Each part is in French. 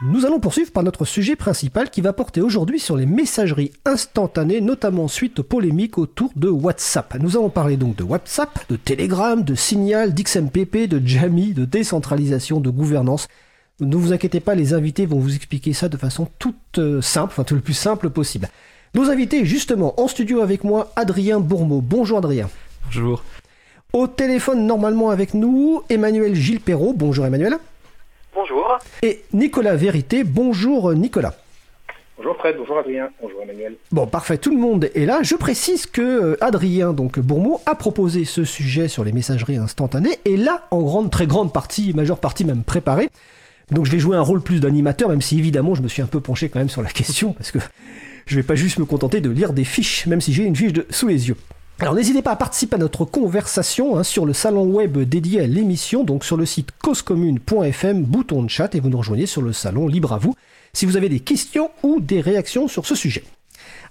Nous allons poursuivre par notre sujet principal qui va porter aujourd'hui sur les messageries instantanées, notamment suite aux polémiques autour de WhatsApp. Nous allons parler donc de WhatsApp, de Telegram, de Signal, d'XMPP, de Jammy, de décentralisation, de gouvernance. Ne vous inquiétez pas, les invités vont vous expliquer ça de façon toute euh, simple, enfin tout le plus simple possible. Nos invités, justement, en studio avec moi, Adrien Bourmeau. Bonjour Adrien. Bonjour. Au téléphone, normalement avec nous, Emmanuel Gilles Perrault. Bonjour Emmanuel. Bonjour. Et Nicolas Vérité. Bonjour Nicolas. Bonjour Fred, bonjour Adrien, bonjour Emmanuel. Bon, parfait, tout le monde est là. Je précise que euh, Adrien, donc Bourmeau, a proposé ce sujet sur les messageries instantanées et là, en grande, très grande partie, majeure partie même préparée. Donc je vais jouer un rôle plus d'animateur, même si évidemment je me suis un peu penché quand même sur la question, parce que je vais pas juste me contenter de lire des fiches, même si j'ai une fiche de, sous les yeux. Alors n'hésitez pas à participer à notre conversation hein, sur le salon web dédié à l'émission, donc sur le site causecommune.fm, bouton de chat, et vous nous rejoignez sur le salon libre à vous si vous avez des questions ou des réactions sur ce sujet.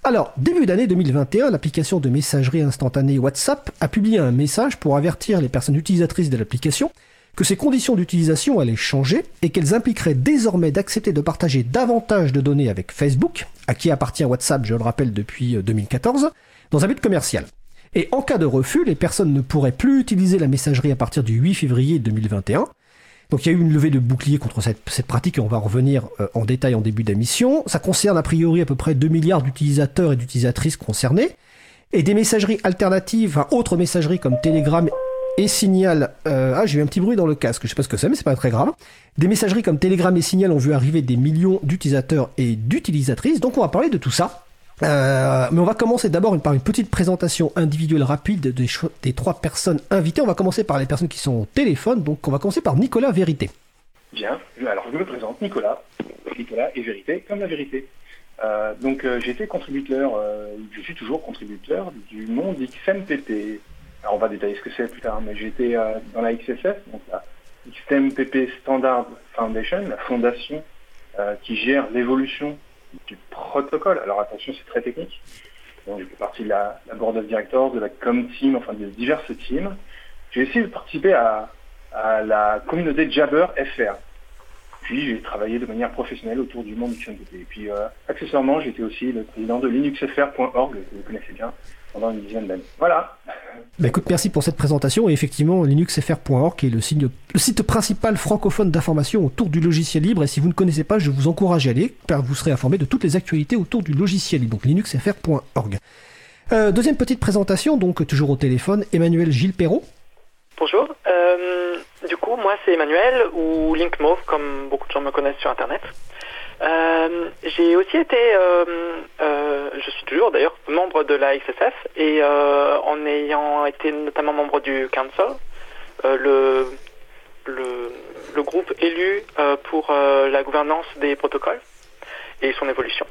Alors, début d'année 2021, l'application de messagerie instantanée WhatsApp a publié un message pour avertir les personnes utilisatrices de l'application que ses conditions d'utilisation allaient changer et qu'elles impliqueraient désormais d'accepter de partager davantage de données avec Facebook, à qui appartient WhatsApp, je le rappelle, depuis 2014, dans un but commercial. Et en cas de refus, les personnes ne pourraient plus utiliser la messagerie à partir du 8 février 2021. Donc il y a eu une levée de bouclier contre cette, pratique et on va revenir euh, en détail en début d'émission. Ça concerne a priori à peu près 2 milliards d'utilisateurs et d'utilisatrices concernés. Et des messageries alternatives, enfin autres messageries comme Telegram et Signal. Euh, ah, j'ai eu un petit bruit dans le casque, je sais pas ce que c'est, mais c'est pas très grave. Des messageries comme Telegram et Signal ont vu arriver des millions d'utilisateurs et d'utilisatrices. Donc on va parler de tout ça. Euh, mais on va commencer d'abord par une petite présentation individuelle rapide des, trois personnes invitées. On va commencer par les personnes qui sont au téléphone. Donc on va commencer par Nicolas Vérité. Bien, alors je me présente, Nicolas. Nicolas et Vérité comme la vérité. Euh, donc euh, été contributeur, je suis toujours contributeur du monde XMPP. Alors on va détailler ce que c'est plus tard, mais été dans la XSF, donc la XMPP Standard Foundation, la fondation qui gère l'évolution du protocole. Alors attention, c'est très technique. Donc, je fais partie de la, board of directors, de la com team, enfin de diverses teams. J'ai essayé de participer à, la communauté Jabber FR. Puis j'ai travaillé de manière professionnelle autour du monde du XMPP. Et puis euh, accessoirement, j'étais aussi le président de linuxfr.org, que vous connaissez bien, pendant une dizaine d'années. Voilà. Bah écoute, merci pour cette présentation. Et effectivement, linuxfr.org est le, le site principal francophone d'information autour du logiciel libre. Et si vous ne connaissez pas, je vous encourage à aller, car vous serez informé de toutes les actualités autour du logiciel libre. Donc linuxfr.org. Euh, deuxième petite présentation, donc toujours au téléphone, Emmanuel Gilles Perrault. Bonjour. Euh, du coup, moi c'est Emmanuel ou Linkmove, comme beaucoup de gens me connaissent sur Internet. Euh, j'ai aussi été, euh, euh, je suis toujours d'ailleurs membre de la XSF et en ayant été notamment membre du Council, le, le, le, groupe élu pour la gouvernance des protocoles et son évolution.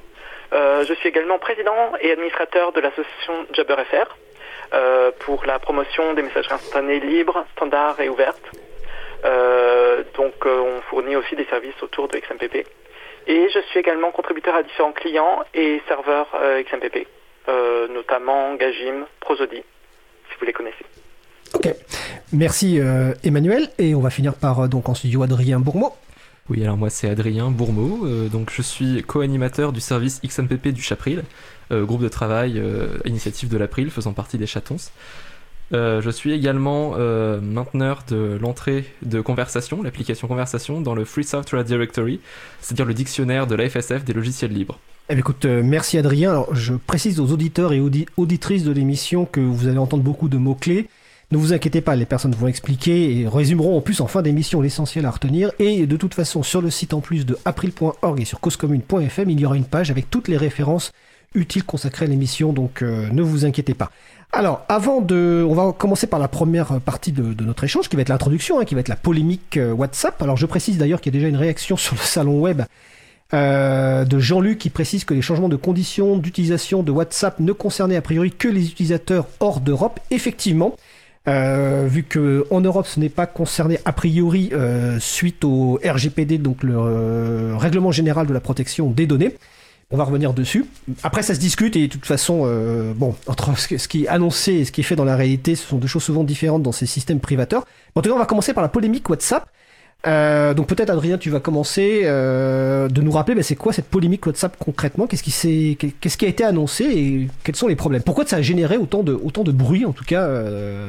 je suis également président et administrateur de l'association JabberFR pour la promotion des messageries instantanées libres, standards et ouvertes. donc on fournit aussi des services autour de XMPP. Et je suis également contributeur à différents clients et serveurs euh, XMPP, euh, notamment Gajim, Prosody, si vous les connaissez. Ok, merci euh, Emmanuel. Et on va finir par donc en studio Adrien Bourmeau. Oui, alors moi c'est Adrien Bourmeau, donc je suis co-animateur du service XMPP du Chapril, groupe de travail initiative de l'April faisant partie des Chatons. Euh, je suis également euh, mainteneur de l'entrée de conversation, l'application conversation, dans le Free Software Directory, c'est-à-dire le dictionnaire de la FSF des logiciels libres. Eh écoute, euh, merci Adrien. Je précise aux auditeurs et auditrices de l'émission que vous allez entendre beaucoup de mots-clés. Ne vous inquiétez pas, les personnes vont expliquer et résumeront en plus en fin d'émission l'essentiel à retenir. Et de toute façon, sur le site en plus de april.org et sur causecommune.fm, il y aura une page avec toutes les références utiles consacrées à l'émission, donc ne vous inquiétez pas. Alors, avant de, on va commencer par la première partie de, notre échange, qui va être l'introduction, hein, qui va être la polémique euh, WhatsApp. Alors, je précise d'ailleurs qu'il y a déjà une réaction sur le salon web euh, de Jean-Luc qui précise que les changements de conditions d'utilisation de WhatsApp ne concernaient a priori que les utilisateurs hors d'Europe. Effectivement, euh, vu que en Europe ce n'est pas concerné a priori suite au RGPD, donc le règlement général de la protection des données. On va revenir dessus. Après, ça se discute et de toute façon, euh, bon, entre ce qui est annoncé et ce qui est fait dans la réalité, ce sont deux choses souvent différentes dans ces systèmes privateurs. En tout cas, on va commencer par la polémique WhatsApp. Euh, donc peut-être Adrien, tu vas commencer euh, de nous rappeler bah, c'est quoi cette polémique WhatsApp concrètement? Qu'est-ce qui, a été annoncé et quels sont les problèmes? Pourquoi ça a généré autant de, bruit en tout cas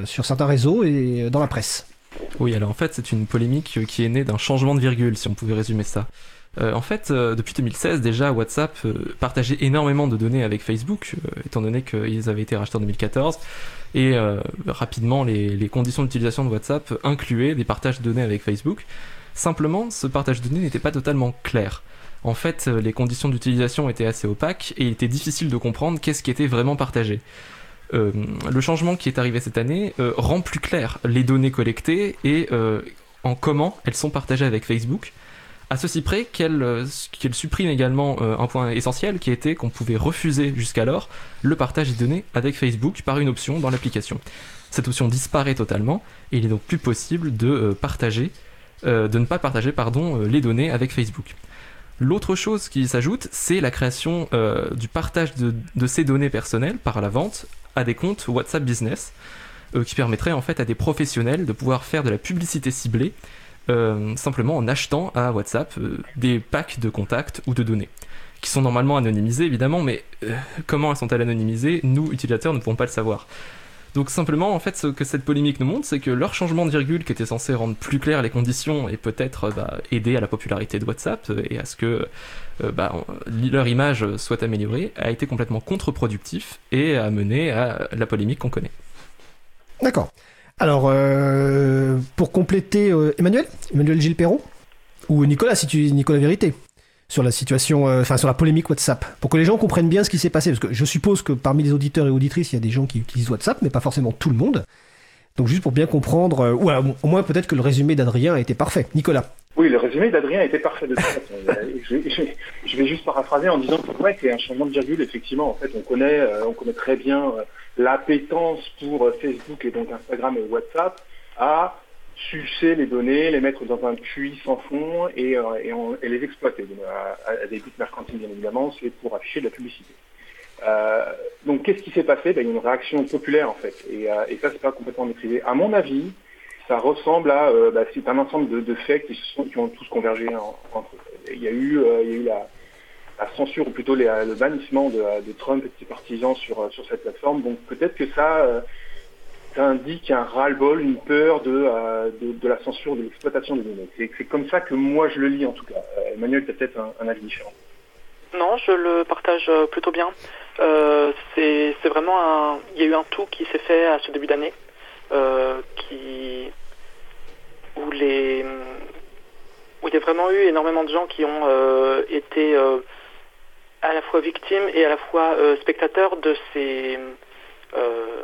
sur certains réseaux et dans la presse? Oui, alors en fait, c'est une polémique qui est née d'un changement de virgule, si on pouvait résumer ça. Euh, en fait, euh, depuis 2016, déjà, WhatsApp euh, partageait énormément de données avec Facebook, étant donné qu'ils avaient été rachetés en 2014. Et rapidement, les, conditions d'utilisation de WhatsApp incluaient des partages de données avec Facebook. Simplement, ce partage de données n'était pas totalement clair. En fait, les conditions d'utilisation étaient assez opaques et il était difficile de comprendre qu'est-ce qui était vraiment partagé. Le changement qui est arrivé cette année rend plus clair les données collectées et en comment elles sont partagées avec Facebook. À ceci près qu'elle euh, supprime également euh, un point essentiel qui était qu'on pouvait refuser jusqu'alors le partage des données avec Facebook par une option dans l'application. Cette option disparaît totalement et il est donc plus possible de euh, partager, de ne pas partager les données avec Facebook. L'autre chose qui s'ajoute, c'est la création du partage de, ces données personnelles par la vente à des comptes WhatsApp Business, qui permettrait en fait à des professionnels de pouvoir faire de la publicité ciblée euh, simplement en achetant à WhatsApp euh, des packs de contacts ou de données, qui sont normalement anonymisées évidemment, mais euh, comment elles sont-elles anonymisées Nous, utilisateurs, ne pouvons pas le savoir. Donc simplement, en fait, ce que cette polémique nous montre, c'est que leur changement de virgule, qui était censé rendre plus claires les conditions et peut-être bah, aider à la popularité de WhatsApp et à ce que bah, leur image soit améliorée, a été complètement contre-productif et a mené à la polémique qu'on connaît. D'accord. Alors, euh, pour compléter, euh, Emmanuel Emmanuel Gilles Perrault Ou Nicolas, si tu Nicolas Vérité sur la situation, euh, enfin sur la polémique WhatsApp, pour que les gens comprennent bien ce qui s'est passé, parce que je suppose que parmi les auditeurs et auditrices, il y a des gens qui utilisent WhatsApp, mais pas forcément tout le monde. Donc juste pour bien comprendre, ou alors, au moins peut-être que le résumé d'Adrien a été parfait. Nicolas. Oui, le résumé d'Adrien était parfait je, vais juste paraphraser en disant que ouais, c'est un changement de virgule. Effectivement, en fait, on connaît, on connaît très bien l'appétence pour euh, Facebook et donc Instagram et WhatsApp à sucer les données, les mettre dans un puits sans fond et, euh, et, les exploiter. Donc, à, à des buts mercantiles, bien évidemment, c'est pour afficher de la publicité. Euh, donc, qu'est-ce qui s'est passé? Ben, Il y a une réaction populaire, en fait. Et, euh, et ça, c'est pas complètement maîtrisé. À mon avis, ça ressemble à bah, c'est un ensemble de, faits qui, se sont, qui ont tous convergé en- entre eux. Il y a eu, il y a eu la, la censure ou plutôt le bannissement de, Trump et de ses partisans sur, euh, sur cette plateforme. Donc peut-être que ça, euh, indique un ras-le-bol, une peur de, euh, de, de la censure, de l'exploitation des données. C'est comme ça que moi je le lis en tout cas. Emmanuel, tu as peut-être un, avis différent. Non, je le partage plutôt bien. C'est vraiment un. Il y a eu un tout qui s'est fait à ce début d'année, qui où les où il y a vraiment eu énormément de gens qui ont été à la fois victimes et à la fois euh, spectateurs de ces euh,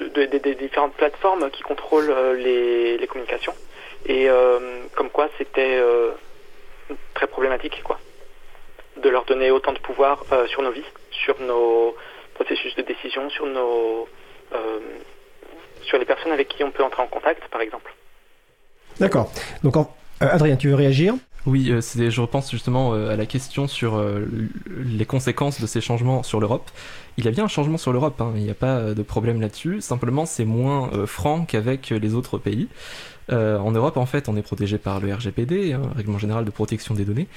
de- de- de- des différentes plateformes qui contrôlent euh, les, les communications et comme quoi c'était très problématique quoi de leur donner autant de pouvoir sur nos vies, sur nos processus de décision, sur nos sur les personnes avec qui on peut entrer en contact, par exemple. D'accord. Donc, en- Adrien, tu veux réagir? Oui, euh, je repense justement euh, à la question sur euh, les conséquences de ces changements sur l'Europe. Il y a bien un changement sur l'Europe, hein, il n'y a pas de problème là-dessus. Simplement, c'est moins franc qu'avec les autres pays. Euh, en Europe, en fait, on est protégé par le RGPD, hein, Règlement général de protection des données,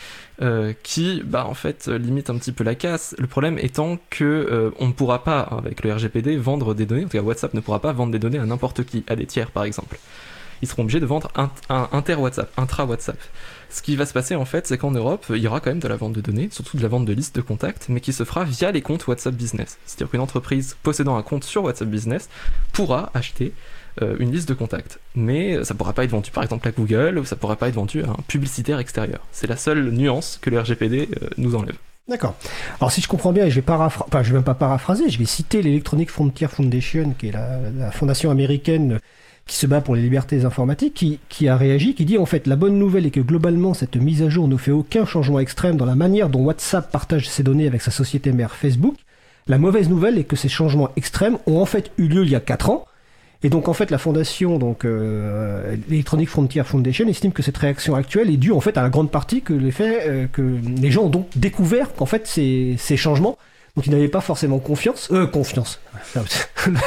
euh, qui, bah, en fait, limite un petit peu la casse. Le problème étant que euh, on ne pourra pas, avec le RGPD, vendre des données. En tout cas, WhatsApp ne pourra pas vendre des données à n'importe qui, à des tiers, par exemple. Ils seront obligés de vendre un, un inter-WhatsApp, intra-WhatsApp. Ce qui va se passer en fait, c'est qu'en Europe, il y aura quand même de la vente de données, surtout de la vente de listes de contacts, mais qui se fera via les comptes WhatsApp Business. C'est-à-dire qu'une entreprise possédant un compte sur WhatsApp Business pourra acheter euh, une liste de contacts. Mais ça pourra pas être vendu par exemple à Google, ou ça pourra pas être vendu à un publicitaire extérieur. C'est la seule nuance que le RGPD euh, nous enlève. D'accord. Alors si je comprends bien, et je vais je vais même pas paraphraser, je vais citer l'Electronic Frontier Foundation, qui est la fondation américaine qui se bat pour les libertés informatiques, qui, qui a réagi, qui dit en fait la bonne nouvelle est que globalement cette mise à jour ne fait aucun changement extrême dans la manière dont WhatsApp partage ses données avec sa société mère Facebook. La mauvaise nouvelle est que ces changements extrêmes ont en fait eu lieu il y a 4 ans. Et donc en fait la fondation, donc euh, l'Electronic Frontier Foundation, estime que cette réaction actuelle est due en fait à la grande partie que les faits, euh, que les gens ont donc découvert qu'en fait ces, ces changements, donc ils n'avaient pas forcément confiance, euh, confiance,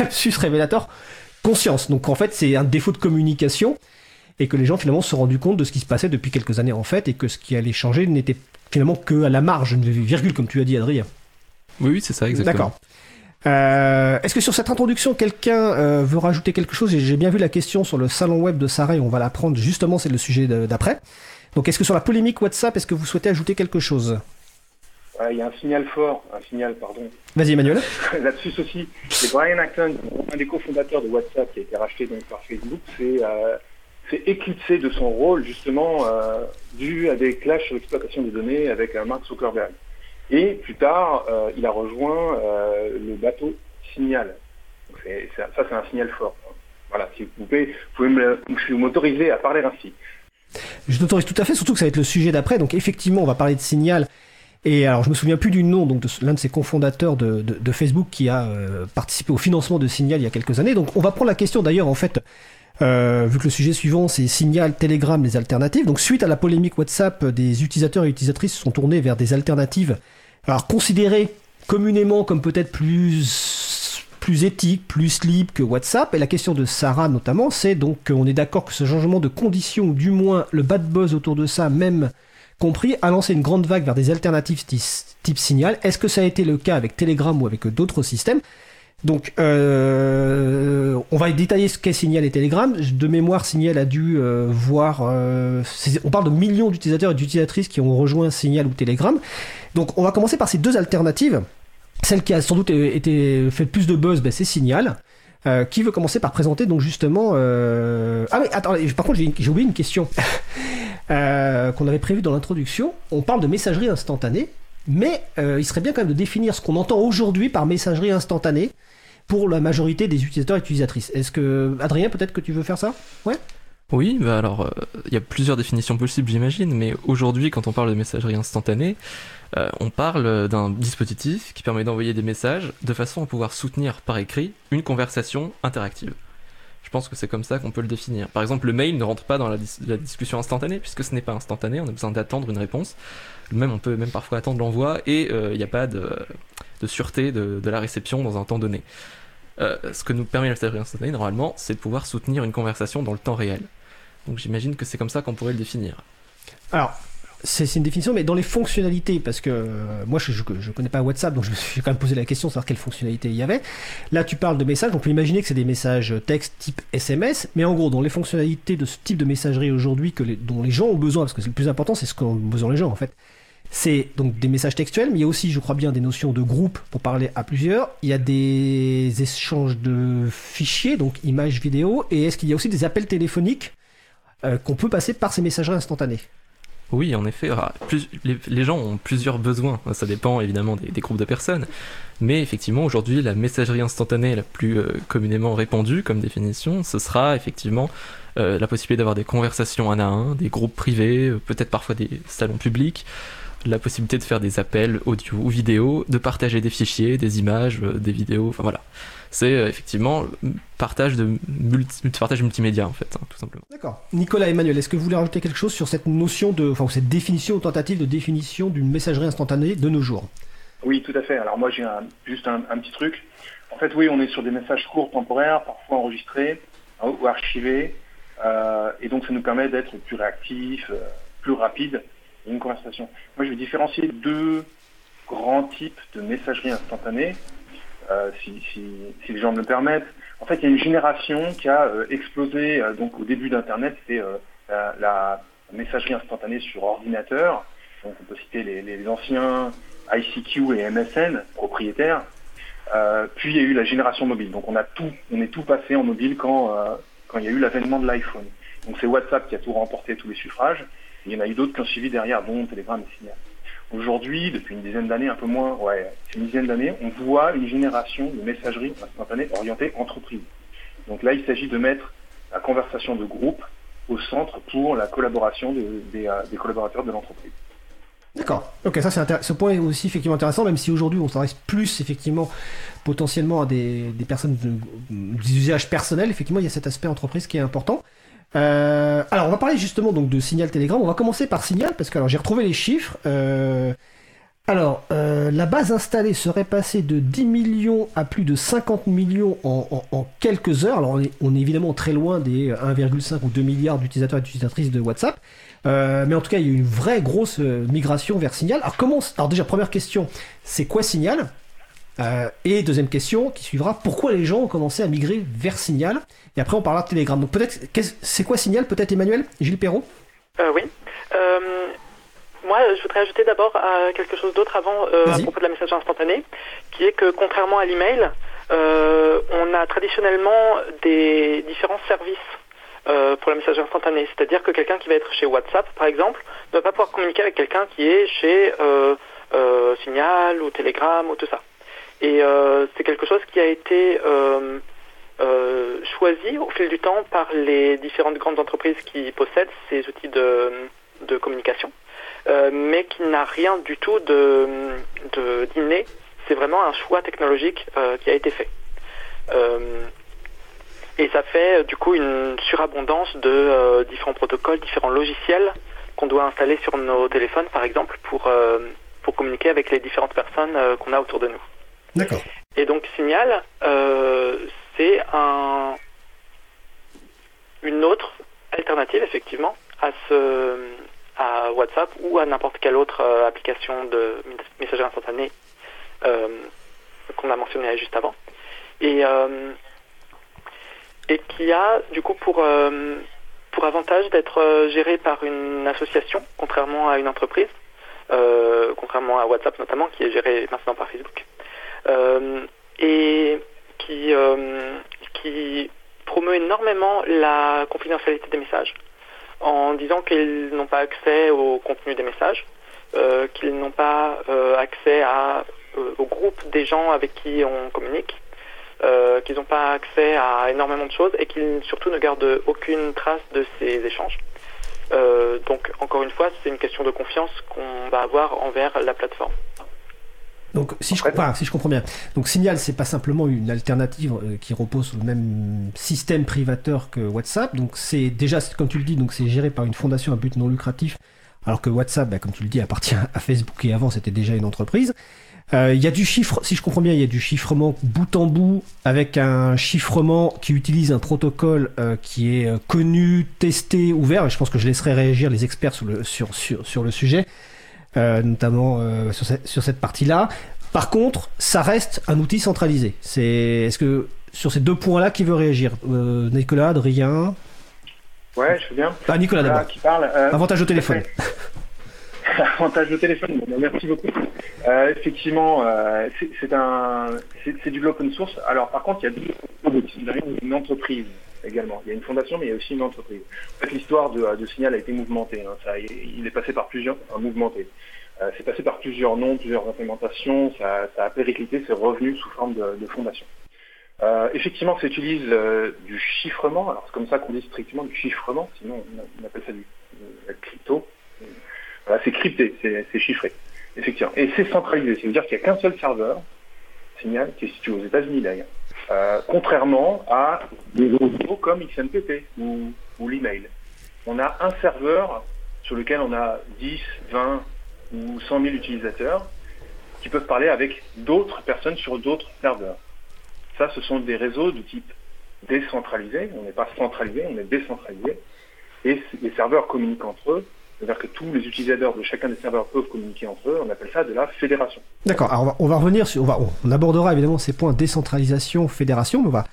lapsus révélateur, conscience. Donc en fait c'est un défaut de communication et que les gens finalement se sont rendus compte de ce qui se passait depuis quelques années en fait, et que ce qui allait changer n'était finalement que à la marge, une virgule comme tu as dit Adrien. Oui, oui, c'est ça, exactement. D'accord. Euh, Est-ce que sur cette introduction, quelqu'un euh, veut rajouter quelque chose? J'ai bien vu la question sur le salon web de Sarah et on va la prendre justement, c'est le sujet d'après. Donc est-ce que sur la polémique WhatsApp, est-ce que vous souhaitez ajouter quelque chose? Ouais, Il y a un signal fort, un signal, pardon, Vas-y Emmanuel. là-dessus aussi. C'est Brian Acton, un des cofondateurs de WhatsApp qui a été racheté donc par Facebook, c'est euh, s'est éclipsé de son rôle justement euh, dû à des clashs sur l'exploitation des données avec euh, Mark Zuckerberg. Et plus tard, euh, il a rejoint le bateau Signal. Donc ça, c'est un signal fort. Voilà, si vous pouvez, vous pouvez m'autoriser à parler ainsi. Je t'autorise tout à fait, surtout que ça va être le sujet d'après. Donc effectivement, on va parler de Signal. Et alors, je me souviens plus du nom donc de l'un de ses cofondateurs de, Facebook qui a euh, participé au financement de Signal il y a quelques années. Donc, on va prendre la question d'ailleurs en fait. euh, vu que le sujet suivant c'est Signal, Telegram, les alternatives. Donc suite à la polémique WhatsApp, des utilisateurs et utilisatrices se sont tournés vers des alternatives, alors considérées communément comme peut-être plus plus éthiques, plus libres que WhatsApp. Et la question de Sarah notamment, c'est donc qu'on est d'accord que ce changement de conditions, ou du moins le bad buzz autour de ça, même compris, a lancé une grande vague vers des alternatives type Signal. Est-ce que ça a été le cas avec Telegram ou avec d'autres systèmes? Donc, euh, on va détailler ce qu'est Signal et Telegram. De mémoire, Signal a dû euh, voir. euh, on parle de millions d'utilisateurs et d'utilisatrices qui ont rejoint Signal ou Telegram. Donc, on va commencer par ces deux alternatives. Celle qui a sans doute été fait plus de buzz, ben, c'est Signal. Qui veut commencer par présenter donc justement ah mais attends par contre j'ai oublié une question euh, qu'on avait prévue dans l'introduction on parle de messagerie instantanée mais euh, il serait bien quand même de définir ce qu'on entend aujourd'hui par messagerie instantanée pour la majorité des utilisateurs et utilisatrices. Est-ce que, Adrien, peut-être que tu veux faire ça? Oui, bah alors, euh, il y a plusieurs définitions possibles, j'imagine, mais aujourd'hui, quand on parle de messagerie instantanée, on parle d'un dispositif qui permet d'envoyer des messages de façon à pouvoir soutenir par écrit une conversation interactive. Je pense que c'est comme ça qu'on peut le définir. Par exemple, le mail ne rentre pas dans la, dis- la discussion instantanée, puisque ce n'est pas instantané, on a besoin d'attendre une réponse. Même, on peut même parfois attendre l'envoi, et euh, il n'y a pas de, de sûreté de, de la réception dans un temps donné. Euh, ce que nous permet la messagerie instantanée, normalement, c'est de pouvoir soutenir une conversation dans le temps réel. Donc j'imagine que c'est comme ça qu'on pourrait le définir. Alors, c'est une définition, mais dans les fonctionnalités, parce que euh, moi je, je connais pas WhatsApp, donc je me suis quand même posé la question de savoir quelles fonctionnalités il y avait. Là, tu parles de messages, on peut imaginer que c'est des messages texte type SMS, mais en gros, dans les fonctionnalités de ce type de messagerie aujourd'hui que dont les gens ont besoin, parce que c'est le plus important, c'est ce qu'ont besoin les gens en fait. C'est donc des messages textuels, mais il y a aussi, je crois bien, des notions de groupe pour parler à plusieurs. Il y a des échanges de fichiers, donc images, vidéos, et est-ce qu'il y a aussi des appels téléphoniques euh, qu'on peut passer par ces messageries instantanées? Oui, en effet, ah, les, gens ont plusieurs besoins. Ça dépend évidemment des, groupes de personnes. Mais effectivement, aujourd'hui, la messagerie instantanée la plus euh, communément répandue comme définition, ce sera effectivement euh, la possibilité d'avoir des conversations un à un, des groupes privés, euh, peut-être parfois des salons publics, la possibilité de faire des appels audio ou vidéo, de partager des fichiers, des images, des vidéos, enfin voilà. C'est euh, effectivement le partage de multi- partage multimédia en fait, hein, tout simplement. D'accord. Nicolas Emmanuel, est-ce que vous voulez rajouter quelque chose sur cette notion de, enfin, cette définition ou tentative de définition d'une messagerie instantanée de nos jours? Oui, tout à fait. Alors moi, j'ai un- juste un, un petit truc. En fait, oui, on est sur des messages courts, temporaires, parfois enregistrés hein, ou archivés. Euh, et donc, ça nous permet d'être plus réactifs, euh, plus rapides dans une conversation. Moi, je vais différencier deux grands types de messagerie instantanée, si, si, si les gens me le permettent. En fait, il y a une génération qui a euh, explosé euh, donc au début d'Internet, euh, la, la messagerie instantanée sur ordinateur. Donc, on peut citer les, les anciens ICQ et MSN propriétaires. Euh, puis il y a eu la génération mobile. Donc on a tout, on est tout passé en mobile quand euh, quand il y a eu l'avènement de l'iPhone. Donc c'est WhatsApp qui a tout remporté tous les suffrages. Il y en a eu d'autres qui ont suivi derrière, dont Telegram et Signal. Aujourd'hui, depuis une dizaine d'années, un peu moins, une dizaine d'années, on voit une génération de messagerie instantanée orientée entreprise. Donc là, il s'agit de mettre la conversation de groupe au centre pour la collaboration euh, des collaborateurs de l'entreprise. D'accord. Ok, ça c'est ce point est aussi effectivement intéressant, même si aujourd'hui on s'adresse plus effectivement potentiellement à des, des personnes de, des usages personnels. Effectivement, il y a cet aspect entreprise qui est important. Euh, alors, on va parler justement donc de Signal Telegram. On va commencer par Signal parce que alors j'ai retrouvé les chiffres. Euh, Alors, euh, la base installée serait passée de 10 millions à plus de 50 millions en, quelques heures. Alors, on est, évidemment très loin des 1,5 ou 2 milliards d'utilisateurs et d'utilisatrices de WhatsApp. Mais en tout cas, il y a une vraie grosse migration vers Signal. Alors, comment, alors déjà, première question, c'est quoi Signal? Euh, Et deuxième question qui suivra, pourquoi les gens ont commencé à migrer vers Signal Et après, on parlera de Telegram. Donc, peut-être, c'est quoi Signal Peut-être Emmanuel Gilles Perrault? Euh, oui. Euh, moi, je voudrais ajouter d'abord quelque chose d'autre avant euh, à propos de la messagerie instantanée, qui est que contrairement à l'email, on a traditionnellement des différents services pour la messagerie instantanée. C'est-à-dire que quelqu'un qui va être chez WhatsApp, par exemple, ne va pas pouvoir communiquer avec quelqu'un qui est chez euh, euh, Signal ou Telegram ou tout ça. Et euh, c'est quelque chose qui a été euh, euh, choisi au fil du temps par les différentes grandes entreprises qui possèdent ces outils de, communication, mais qui n'a rien du tout de, de d'inné. C'est vraiment un choix technologique qui a été fait. Et ça fait du coup une surabondance de différents protocoles, différents logiciels qu'on doit installer sur nos téléphones, par exemple, pour, pour communiquer avec les différentes personnes qu'on a autour de nous. Et donc Signal, euh, c'est un, une autre alternative effectivement à ce à WhatsApp ou à n'importe quelle autre euh, application de messagerie instantanée euh, qu'on a mentionné juste avant. Et, et qui a du coup pour, pour avantage d'être géré par une association, contrairement à une entreprise, contrairement à WhatsApp notamment, qui est géré maintenant par Facebook. Euh, et qui, euh, qui promeut énormément la confidentialité des messages en disant qu'ils n'ont pas accès au contenu des messages, euh, qu'ils n'ont pas accès au groupe des gens avec qui on communique, qu'ils n'ont pas accès à énormément de choses et qu'ils surtout ne gardent aucune trace de ces échanges. Donc encore une fois, c'est une question de confiance qu'on va avoir envers la plateforme. Donc, si je, enfin, si je comprends bien, donc Signal, c'est pas simplement une alternative euh, qui repose sur le même système privateur que WhatsApp. Donc, c'est déjà, comme tu le dis, donc c'est géré par une fondation à but non lucratif, alors que WhatsApp, bah, comme tu le dis, appartient à Facebook et avant c'était déjà une entreprise. Euh, Il y a du chiffre, si je comprends bien, il y a du chiffrement bout en bout avec un chiffrement qui utilise un protocole euh, qui est euh, connu, testé, ouvert. Et je pense que je laisserai réagir les experts sur le, sur, sur, sur le sujet notamment euh, sur, cette, sur cette partie-là. Par contre, ça reste un outil centralisé. C'est, est-ce que sur ces deux points-là, qui veut réagir? Euh, Nicolas, Adrien? Ouais, je veux bien. Ah, Nicolas d'abord. qui parle. euh, Avantage au téléphone. Avantage de téléphone, bon, merci beaucoup. Euh, effectivement, euh, c'est du open source. Alors par contre, il y a deux une entreprise Il y a une fondation, mais il y a aussi une entreprise. En fait, l'histoire de, Signal a été mouvementée. hein. Il est passé par plusieurs, un mouvementé. Euh, c'est passé par plusieurs noms, plusieurs implémentations. Ça, a périclité, c'est revenu sous forme de, fondation. Euh, effectivement, ça utilise euh, du chiffrement. Alors c'est comme ça qu'on dit strictement du chiffrement. Sinon, on, appelle ça du euh, crypto. C'est crypté, c'est chiffré, effectivement. Et c'est centralisé, ça veut dire qu'il n'y a qu'un seul serveur, Signal, qui est situé aux États-Unis d'ailleurs. Euh, contrairement à des réseaux comme XMPP ou, ou l'email. On a un serveur sur lequel on a 10, 20 ou 100 000 utilisateurs qui peuvent parler avec d'autres personnes sur d'autres serveurs. Ça, ce sont des réseaux de type décentralisé. On n'est pas centralisé, on est décentralisé. Et les serveurs communiquent entre eux c'est-à-dire que tous les utilisateurs de chacun des serveurs peuvent communiquer entre eux. On appelle ça de la fédération. D'accord. Alors on va, revenir sur, on, va, on abordera évidemment ces points décentralisation, fédération, mais on va,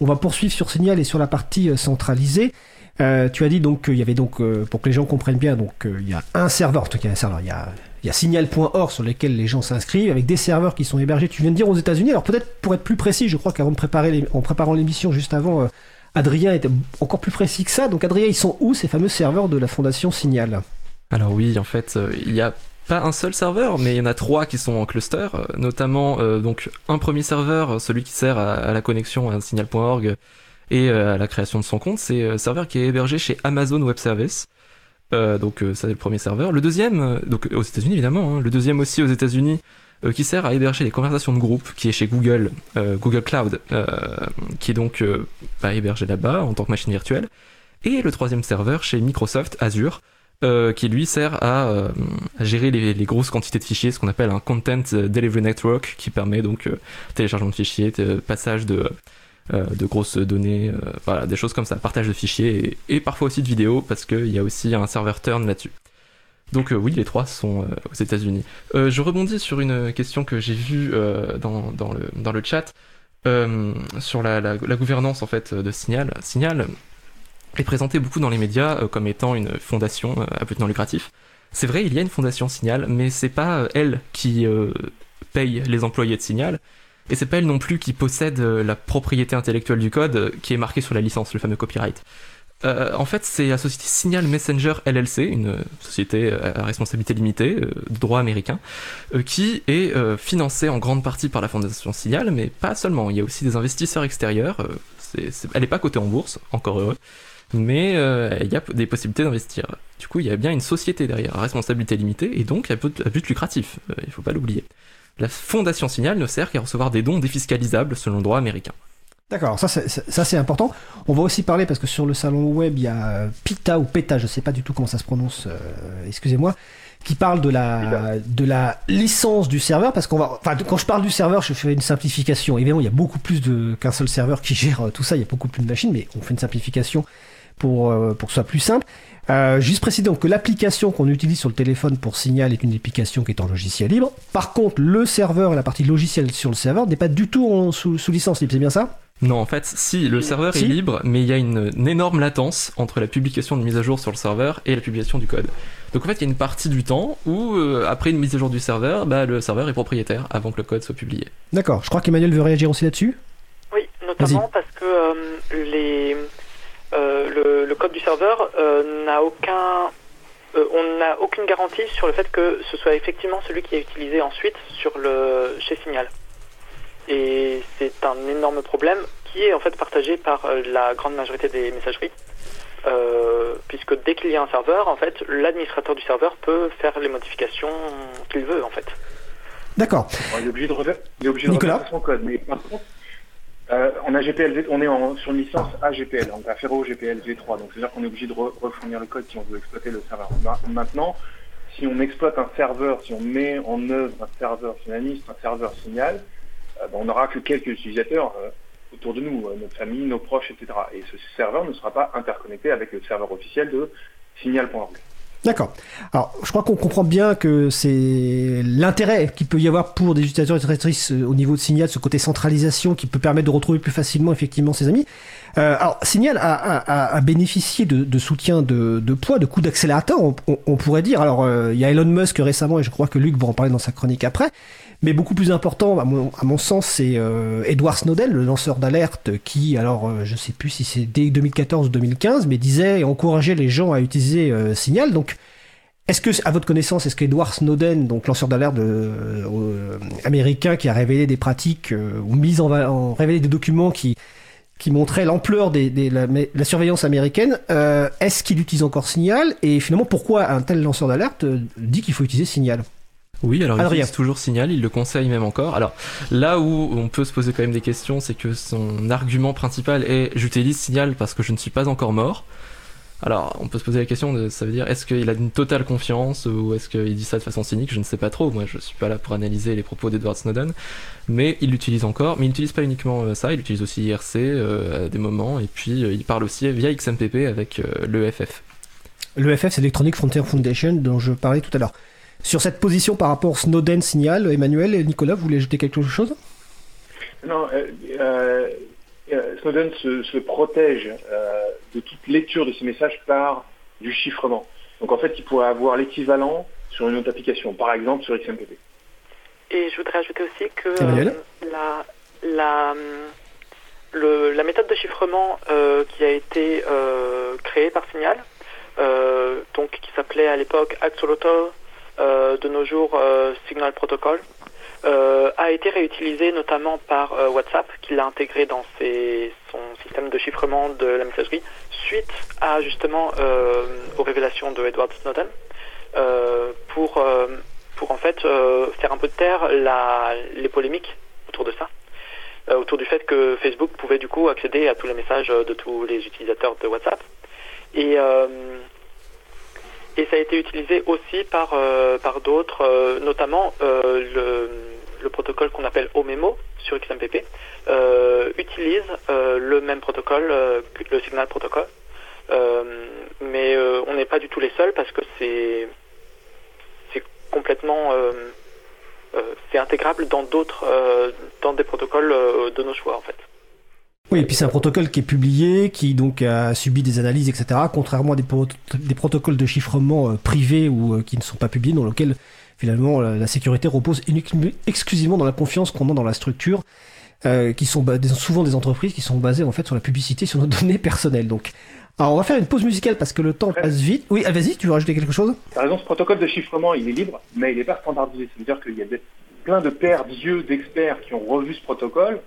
on va poursuivre sur Signal et sur la partie euh, centralisée. Euh, tu as dit donc qu'il y avait donc, euh, pour que les gens comprennent bien, donc euh, il y a un serveur, en tout cas un serveur, il y a, il y a signal.org sur lequel les gens s'inscrivent, avec des serveurs qui sont hébergés, tu viens de dire aux États-Unis. Alors peut-être pour être plus précis, je crois qu'avant de préparer, les, en préparant l'émission juste avant, euh, Adrien était encore plus précis que ça. Donc Adrien, ils sont où ces fameux serveurs de la fondation Signal? Alors oui, en fait, euh, il y a pas un seul serveur, mais il y en a trois qui sont en cluster, euh, notamment euh, donc un premier serveur, celui qui sert à, la connexion à signal.org et à la création de son compte, c'est un serveur qui est hébergé chez Amazon Web Service. Donc ça c'est le premier serveur. Le deuxième, donc aux États-Unis évidemment, hein, le deuxième aussi aux États-Unis, euh, qui sert à héberger les conversations de groupe, qui est chez Google, euh, Google Cloud, euh, qui est donc bah, hébergé là-bas en tant que machine virtuelle. Et le troisième serveur chez Microsoft Azure, qui lui sert à, gérer les, grosses quantités de fichiers, ce qu'on appelle un Content Delivery Network, qui permet donc téléchargement de fichiers, passage de, de grosses données, voilà, des choses comme ça, partage de fichiers et, parfois aussi de vidéos, parce qu'il y a aussi un serveur turn là-dessus. Donc oui, les trois sont aux États-Unis. je rebondis sur une question que j'ai vue dans, le, chat. Euh, sur la, gouvernance en fait de Signal. Signal est présenté beaucoup dans les médias euh, comme étant une fondation euh, à but non lucratif. C'est vrai, il y a une fondation Signal, mais c'est pas elle qui paye les employés de Signal. Et c'est pas elle non plus qui possède la propriété intellectuelle du code qui est marquée sur la licence, le fameux copyright. Euh, en fait, c'est la société Signal Messenger LLC, une société à responsabilité limitée, euh, droit américain, euh, qui est financée en grande partie par la fondation Signal, mais pas seulement. Il y a aussi des investisseurs extérieurs. elle n'est pas cotée en bourse, encore heureux, mais il y a des possibilités d'investir. Du coup, il y a bien une société derrière, à responsabilité limitée, et donc à but, à but lucratif. il ne faut pas l'oublier. La fondation Signal ne sert qu'à recevoir des dons défiscalisables selon le droit américain. D'accord, ça c'est important. On va aussi parler parce que sur le salon web il y a euh, Pita ou Peta, je sais pas du tout comment ça se prononce, euh, excusez-moi, qui parle de la de la licence du serveur parce qu'on va, enfin quand je parle du serveur, je fais une simplification. Évidemment, il y a beaucoup plus de qu'un seul serveur qui gère euh, tout ça. Il y a beaucoup plus de machines, mais on fait une simplification pour pour que ce soit plus simple. juste préciser donc que l'application qu'on utilise sur le téléphone pour Signal est une application qui est en logiciel libre. Par contre, le serveur et la partie logicielle sur le serveur n'est pas du tout sous, sous licence libre, c'est bien ça? Non, en fait, si, le serveur est libre, mais il y a une, énorme latence entre la publication de mise à jour sur le serveur et la publication du code. Donc en fait, il y a une partie du temps où, euh, après une mise à jour du serveur, bah, le serveur est propriétaire avant que le code soit publié. D'accord, je crois qu'Emmanuel veut réagir aussi là-dessus. Oui, notamment parce que euh, les, euh, le, code du serveur n'a aucun... on n'a aucune garantie sur le fait que ce soit effectivement celui qui est utilisé ensuite sur le, chez Signal. Et c'est un énorme problème qui est en fait partagé par euh, la grande majorité des messageries. Euh, puisque dès qu'il y a un serveur, en fait, l'administrateur du serveur peut faire les modifications qu'il veut, en fait. D'accord. Il est obligé de refaire, son code, mais par contre, euh, on a GPL, on est en, sur une licence AGPL, donc Affero GPL V3, donc c'est-à-dire qu'on est obligé de refournir le code si on veut exploiter le serveur. Maintenant, si on exploite un serveur, si on met en œuvre un serveur, si on administre un serveur signal, euh, on n'aura que quelques utilisateurs euh, autour de nous, euh, notre famille, nos proches, etc. Et ce serveur ne sera pas interconnecté avec le serveur officiel de signal.org. D'accord. Alors, je crois qu'on comprend bien que c'est l'intérêt qu'il peut y avoir pour des utilisateurs et utilisatrices au niveau de Signal, ce côté centralisation qui peut permettre de retrouver plus facilement effectivement ses amis. alors, Signal a, bénéficié de, soutien de, poids, de coups d'accélérateur, on, pourrait dire. Alors, il y a Elon Musk récemment, et je crois que Luc va en parler dans sa chronique après. Mais beaucoup plus important, à mon, sens, c'est euh, Edward Snowden, le lanceur d'alerte, qui, alors, euh, je sais plus si c'est dès 2014 ou 2015, mais disait et encourageait les gens à utiliser euh, Signal. Donc, est-ce que, à votre connaissance, est-ce qu'Edward Snowden, donc lanceur d'alerte américain, qui a révélé des pratiques ou mis en, en, révélé des documents qui qui montraient l'ampleur la, la, surveillance américaine, est-ce qu'il utilise encore Signal? Et finalement, pourquoi un tel lanceur d'alerte dit qu'il faut utiliser Signal? Oui, alors il utilise toujours Signal, il le conseille même encore. Alors là où on peut se poser quand même des questions, c'est que son argument principal est j'utilise Signal parce que je ne suis pas encore mort. Alors on peut se poser la question de ça veut dire est-ce qu'il a une totale confiance ou est-ce qu'il dit ça de façon cynique? Je ne sais pas trop. Moi je suis pas là pour analyser les propos d'Edward Snowden, mais il l'utilise encore. Mais il n'utilise pas uniquement euh, ça, il utilise aussi IRC euh, à des moments et puis euh, il parle aussi via XMPP avec l'EFF. L'EFF c'est Electronic Frontier Foundation dont je parlais tout à l'heure. Sur cette position par rapport au Snowden signal, Emmanuel et Nicolas, vous voulez ajouter quelque chose? Non, euh, euh, euh, Snowden se, protège de toute lecture de ces messages par du chiffrement. Donc en fait, il pourrait avoir l'équivalent sur une autre application, par exemple sur XMPP. Et je voudrais ajouter aussi que la, la, la méthode de chiffrement qui a été créée par Signal, donc qui s'appelait à l'époque Axolotl euh, de nos jours euh, Signal Protocol, euh, a été réutilisé notamment par WhatsApp, qui l'a intégré dans son système de chiffrement de la messagerie, suite à justement aux révélations de Edward Snowden, pour, pour en fait faire un peu de terre la, les polémiques autour de ça autour du fait que Facebook pouvait du coup accéder à tous les messages de tous les utilisateurs de WhatsApp. Et, et ça a été utilisé aussi par, par d'autres, notamment le, le, protocole qu'on appelle OMEMO sur XMPP utilise le même protocole, le Signal Protocol. mais on n'est pas du tout les seuls parce que c'est complètement c'est intégrable dans d'autres dans des protocoles de nos choix en fait. Oui, et puis c'est un protocole qui est publié, qui donc a subi des analyses, etc. Contrairement à des, des protocoles de chiffrement euh, privés ou euh, qui ne sont pas publiés, dans lesquels finalement la, sécurité repose exclusivement dans la confiance qu'on a dans la structure, euh, qui sont souvent des entreprises qui sont basées en fait sur la publicité, sur nos données personnelles. Donc, alors on va faire une pause musicale parce que le temps passe vite. Oui, ah, vas-y, tu veux rajouter quelque chose? Par exemple, ce protocole de chiffrement, il est libre, mais il n'est pas standardisé. C'est-à-dire qu'il y a plein de paires d'yeux d'experts qui ont revu ce protocole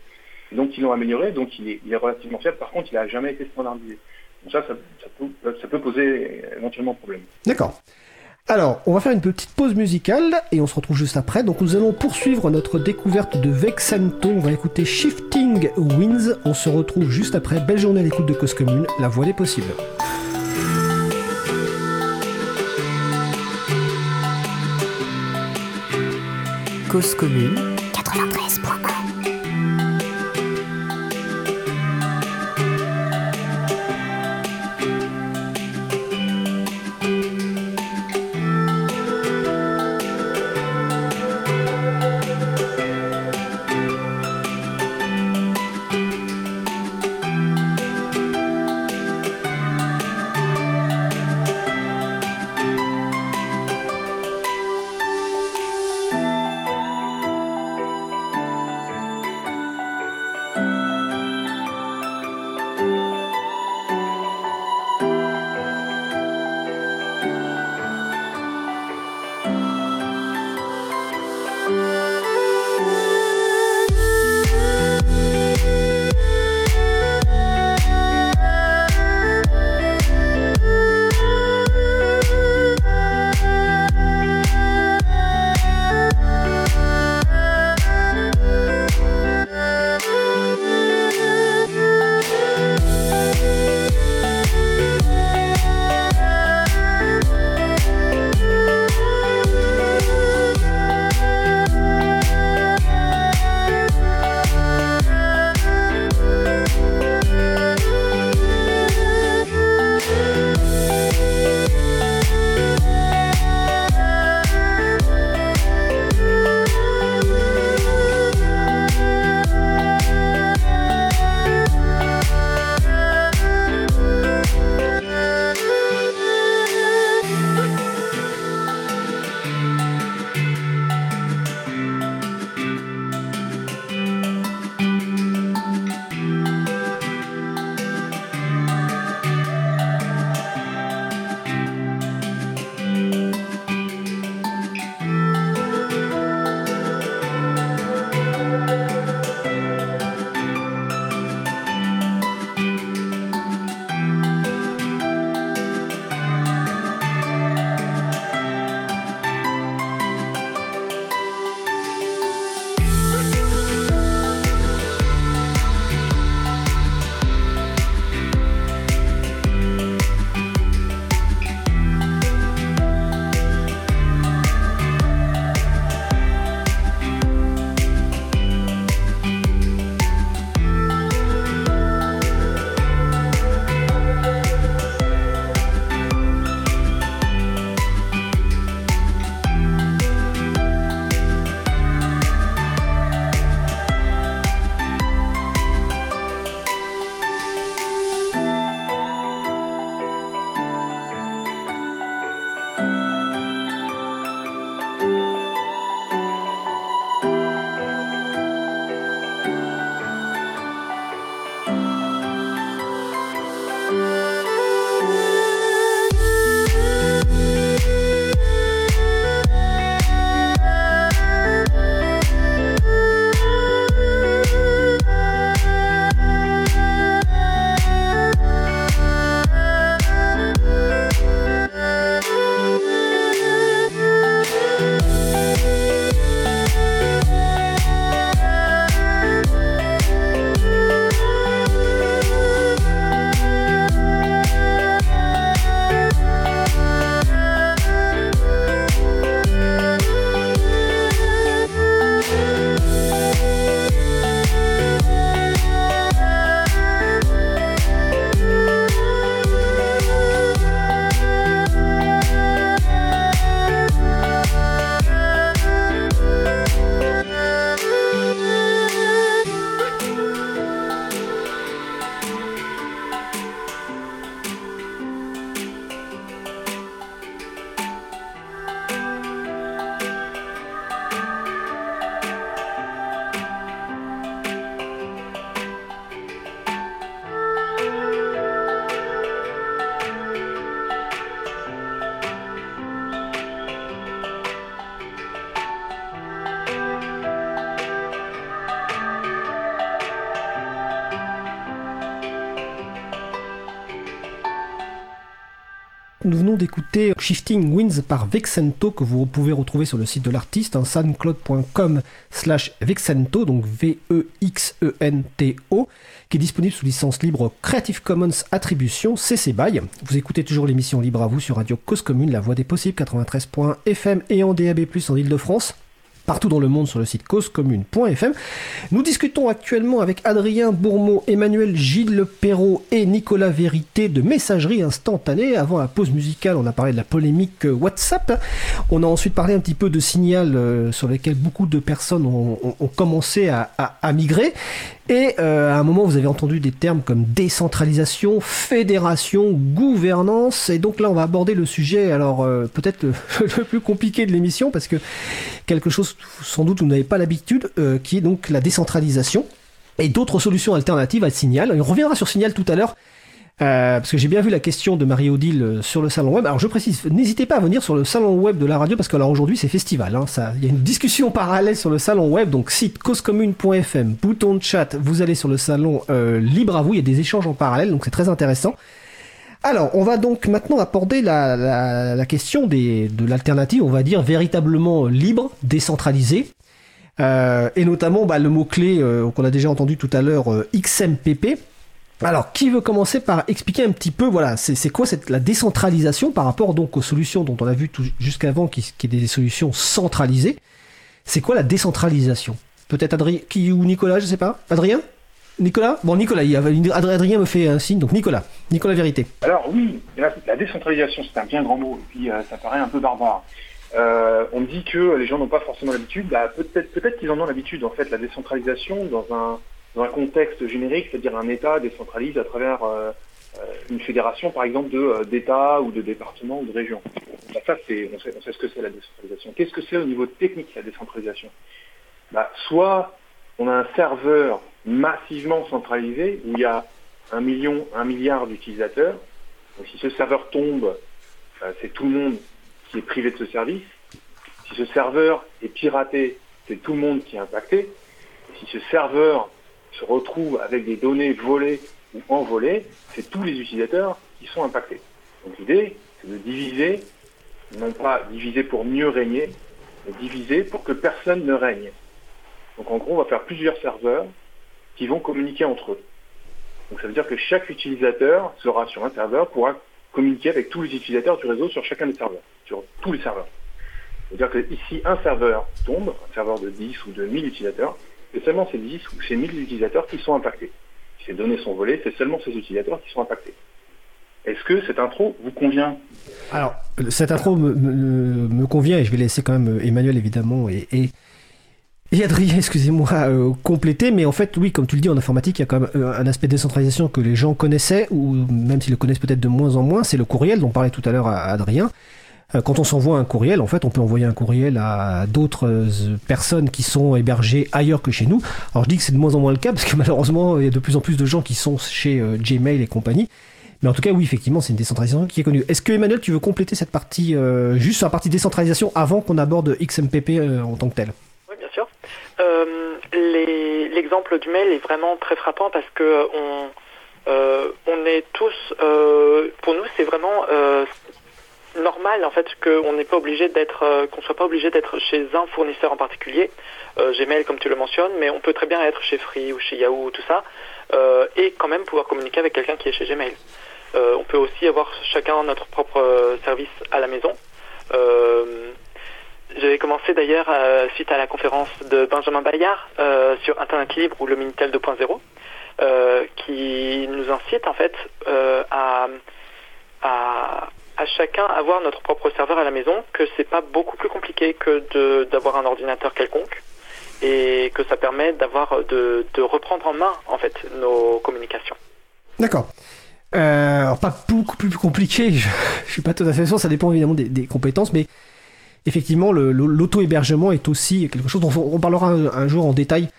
donc ils l'ont amélioré, donc il est, relativement fiable. Par contre, il n'a jamais été standardisé. Donc ça, ça, peut, poser éventuellement problème. D'accord. Alors, on va faire une petite pause musicale et on se retrouve juste après. Donc, nous allons poursuivre notre découverte de Vexento. On va écouter Shifting Winds. On se retrouve juste après. Belle journée à l'écoute de Cause Commune, la voie des possibles. Cause Commune 93.1 d'écouter Shifting Winds par Vexento que vous pouvez retrouver sur le site de l'artiste, hein, soundcloud.com slash Vexento, donc V-E-X-E-N-T-O, qui est disponible sous licence libre Creative Commons Attribution CC BY. Vous écoutez toujours l'émission Libre à vous sur Radio Cause Commune, la voix des possibles, 93.fm et en DAB+, en Ile-de-France partout dans le monde sur le site causecommune.fm. Nous discutons actuellement avec Adrien Bourmeau, Emmanuel Gilles Perrault et Nicolas Vérité de messagerie instantanée. Avant la pause musicale, on a parlé de la polémique WhatsApp. On a ensuite parlé un petit peu de signal euh, sur lesquels beaucoup de personnes ont, commencé à migrer. Et euh, à un moment, vous avez entendu des termes comme décentralisation, fédération, gouvernance. Et donc là, on va aborder le sujet, alors euh, peut-être le, plus compliqué de l'émission, parce que quelque chose, sans doute, vous n'avez pas l'habitude, euh, qui est donc la décentralisation et d'autres solutions alternatives à Signal. on reviendra sur Signal tout à l'heure. Euh, parce que j'ai bien vu la question de Marie-Odile euh, sur le salon web. Alors je précise, n'hésitez pas à venir sur le salon web de la radio parce que alors aujourd'hui c'est festival. Hein, il y a une discussion parallèle sur le salon web. Donc site causecommune.fm, bouton de chat, vous allez sur le salon libre à vous. Il y a des échanges en parallèle, donc c'est très intéressant. Alors, on va donc maintenant aborder la, question des, de l'alternative, on va dire véritablement libre, décentralisée. Euh, et notamment bah, le mot-clé euh, qu'on a déjà entendu tout à l'heure, XMPP, alors, qui veut commencer par expliquer un petit peu, voilà, c'est quoi la décentralisation par rapport donc aux solutions dont on a vu jusqu'avant qui, qui est des solutions centralisées? C'est quoi la décentralisation? Peut-être Adrien qui, ou Nicolas, je sais pas. Adrien? Nicolas Bon, Nicolas, Adrien me fait un signe, donc Nicolas. Nicolas Vérité. Alors oui, la, décentralisation, c'est un bien grand mot, et puis euh, ça paraît un peu barbare. Euh, on dit que les gens n'ont pas forcément l'habitude. Bah, peut-être peut qu'ils en ont l'habitude, en fait, la décentralisation dans un dans un contexte générique, c'est-à-dire un État décentralise à travers euh, une fédération, par exemple, euh, d'États ou de départements ou de régions. Bah, ça, on, sait, ce que c'est la décentralisation. Qu'est-ce que c'est au niveau technique, la décentralisation? Bah, Soit on a un serveur massivement centralisé où il y a un million, un milliard d'utilisateurs. Donc si ce serveur tombe, c'est tout le monde qui est privé de ce service. Si ce serveur est piraté, c'est tout le monde qui est impacté. Si ce serveur se retrouve avec des données volées ou envolées, c'est tous les utilisateurs qui sont impactés. Donc l'idée, c'est de diviser, non pas diviser pour mieux régner, mais diviser pour que personne ne règne. Donc en gros, on va faire plusieurs serveurs qui vont communiquer entre eux. Donc ça veut dire que chaque utilisateur sera sur un serveur, pourra communiquer avec tous les utilisateurs du réseau sur chacun des serveurs, sur tous les serveurs. C'est-à-dire que ici, un serveur tombe, un serveur de 10 ou de 1000 utilisateurs, c'est seulement ces 10 ou ces 1000 utilisateurs qui sont impactés. Si ces données sont volées, c'est seulement ces utilisateurs qui sont impactés. Est-ce que cette intro vous convient? Alors, cette intro me, convient et je vais laisser quand même Emmanuel évidemment et, Adrien, excusez-moi, euh, compléter. Mais en fait, oui, comme tu le dis, en informatique, il y a quand même euh, un aspect de décentralisation que les gens connaissaient, ou même s'ils le connaissent peut-être de moins en moins, c'est le courriel dont parlait tout à l'heure Adrien. Euh, quand on s'envoie un courriel, en fait, on peut envoyer un courriel à d'autres personnes qui sont hébergées ailleurs que chez nous. Alors je dis que c'est de moins en moins le cas parce que malheureusement, il y a de plus en plus de gens qui sont chez Gmail et compagnie. Mais en tout cas, oui, effectivement, c'est une décentralisation qui est connue. Est-ce que Emmanuel, tu veux compléter cette partie, juste sur la partie décentralisation, avant qu'on aborde XMPP en tant que tel? Sûr. L'exemple du mail est vraiment très frappant parce que on, on est tous, pour nous, c'est vraiment normal en fait qu'on n'est pas obligé d'être, euh, qu'on soit pas obligé d'être chez un fournisseur en particulier. Euh, Gmail comme tu le mentionnes, mais on peut très bien être chez Free ou chez Yahoo ou tout ça, euh, et quand même pouvoir communiquer avec quelqu'un qui est chez Gmail. on peut aussi avoir chacun notre propre service à la maison. J'avais commencé d'ailleurs suite à la conférence de Benjamin Bayard sur Internet libre ou le Minitel 2.0, qui nous incite en fait à, à chacun avoir notre propre serveur à la maison, que c'est pas beaucoup plus compliqué que d'avoir un ordinateur quelconque et que ça permet d'avoir de, de, reprendre en main en fait nos communications. D'accord. Euh, alors pas beaucoup plus compliqué, je, je, suis pas tout à fait sûr, ça dépend évidemment des compétences, mais effectivement l'auto-hébergement est aussi quelque chose dont on, parlera un jour en détail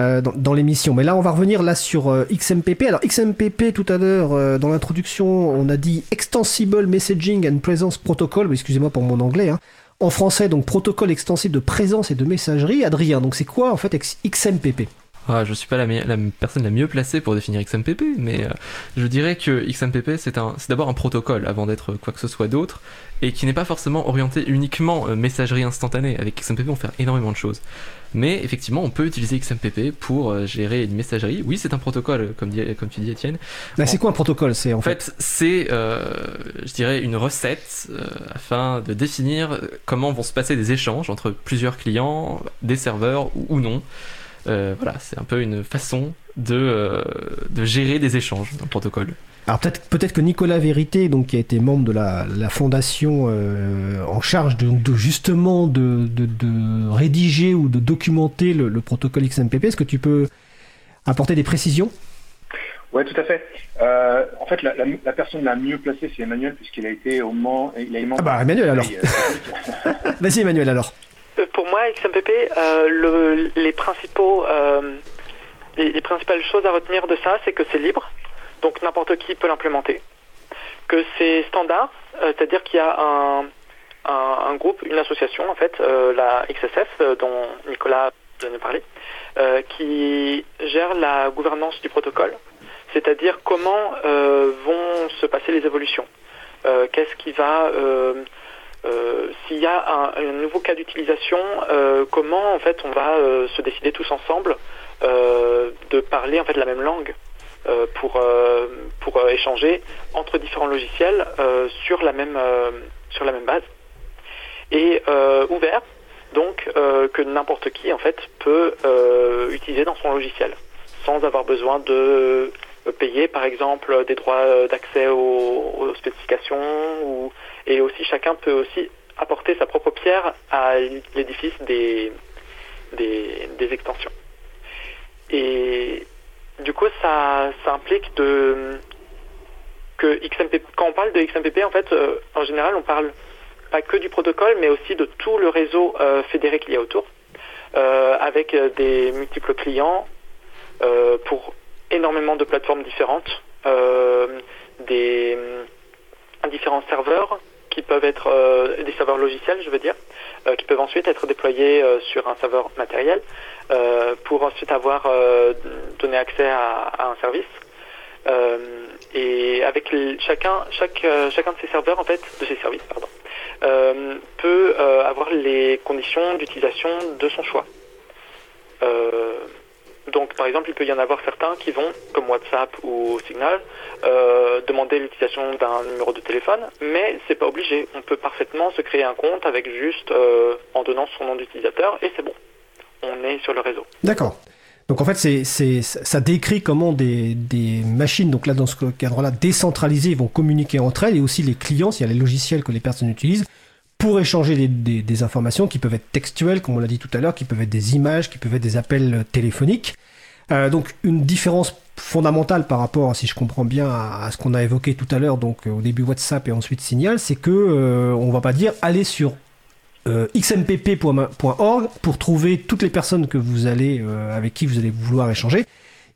euh, dans, l'émission. Mais là, on va revenir là sur euh, XMPP. Alors XMPP, tout à l'heure, euh, dans l'introduction, on a dit Extensible Messaging and Presence Protocol. Excusez-moi pour mon anglais. Hein. En français, donc protocole extensible de présence et de messagerie. Adrien, donc c'est quoi en fait XMPP Ah, je suis pas la, personne la mieux placée pour définir XMPP, mais euh, je dirais que XMPP c'est d'abord un protocole avant d'être quoi que ce soit d'autre, et qui n'est pas forcément orienté uniquement euh, messagerie instantanée. Avec XMPP, on fait énormément de choses. Mais effectivement, on peut utiliser XMPP pour euh, gérer une messagerie. Oui, c'est un protocole, euh, comme, dit- comme tu dis, Étienne. Là, c'est quoi un protocole C'est en fait. fait, c'est, euh, je dirais, une recette euh, afin de définir comment vont se passer des échanges entre plusieurs clients, des serveurs ou, ou non. Euh, voilà, c'est un peu une façon de, euh, de gérer des échanges, un protocole. Alors peut-être peut-être que Nicolas Vérité, donc qui a été membre de la, la fondation euh, en charge de, de justement de, de, de rédiger ou de documenter le, le protocole XMPP, est-ce que tu peux apporter des précisions? Ouais, tout à fait. Euh, en fait, la, la- la personne la mieux placée, c'est Emmanuel, puisqu'il a été au Mans, il a Ah bah Emmanuel alors. Vas-y Emmanuel alors. Euh, Pour moi, XMPP, euh, le- les principaux, euh, les, les principales choses à retenir de ça, c'est que c'est libre, donc n'importe qui peut l'implémenter. Que c'est standard, c'est-à-dire qu'il y a un, groupe, une association en fait, la XSF, dont Nicolas vient de parler, qui gère la gouvernance du protocole, c'est-à-dire comment vont se passer les évolutions. Qu'est-ce qui va euh, s'il y a un, nouveau cas d'utilisation, euh, comment en fait on va euh, se décider tous ensemble de parler en fait la même langue pour pour échanger entre différents logiciels sur la même sur la même base. Et ouvert donc que n'importe qui en fait peut utiliser dans son logiciel sans avoir besoin de payer par exemple des droits d'accès aux, aux spécifications ou et aussi chacun peut aussi apporter sa propre pierre à l'édifice des, des, extensions. Et du coup, ça, ça implique de que quand on parle de XMPP, en fait, euh, en général, on parle pas que du protocole, mais aussi de tout le réseau euh, fédéré qu'il y a autour, euh, avec des multiples clients pour énormément de plateformes différentes, des différents serveurs qui peuvent être euh, des serveurs logiciels, je veux dire, euh, qui peuvent ensuite être déployés euh, sur un serveur matériel pour ensuite avoir donné accès à, un service. Et avec chacun, chaque, chacun de ces serveurs, en fait, de ces services, pardon, peut avoir les conditions d'utilisation de son choix. Donc, par exemple, il peut y en avoir certains qui vont, comme WhatsApp ou Signal, euh, demander l'utilisation d'un numéro de téléphone, mais c'est pas obligé. On peut parfaitement se créer un compte avec juste euh, en donnant son nom d'utilisateur et c'est bon. On est sur le réseau. D'accord. Donc en fait, c'est, ça décrit comment des, des machines, donc là dans ce cadre-là, décentralisées, vont communiquer entre elles et aussi les clients, s'il y a les logiciels que les personnes utilisent, pour échanger des, informations qui peuvent être textuelles, comme on l'a dit tout à l'heure, qui peuvent être des images, qui peuvent être des appels euh, téléphoniques. Euh, donc une différence fondamentale par rapport, si je comprends bien, à, ce qu'on a évoqué tout à l'heure, donc euh, au début WhatsApp et ensuite Signal, c'est que on va pas dire aller sur xmpp.org pour trouver toutes les personnes que vous allez avec qui vous allez vouloir échanger.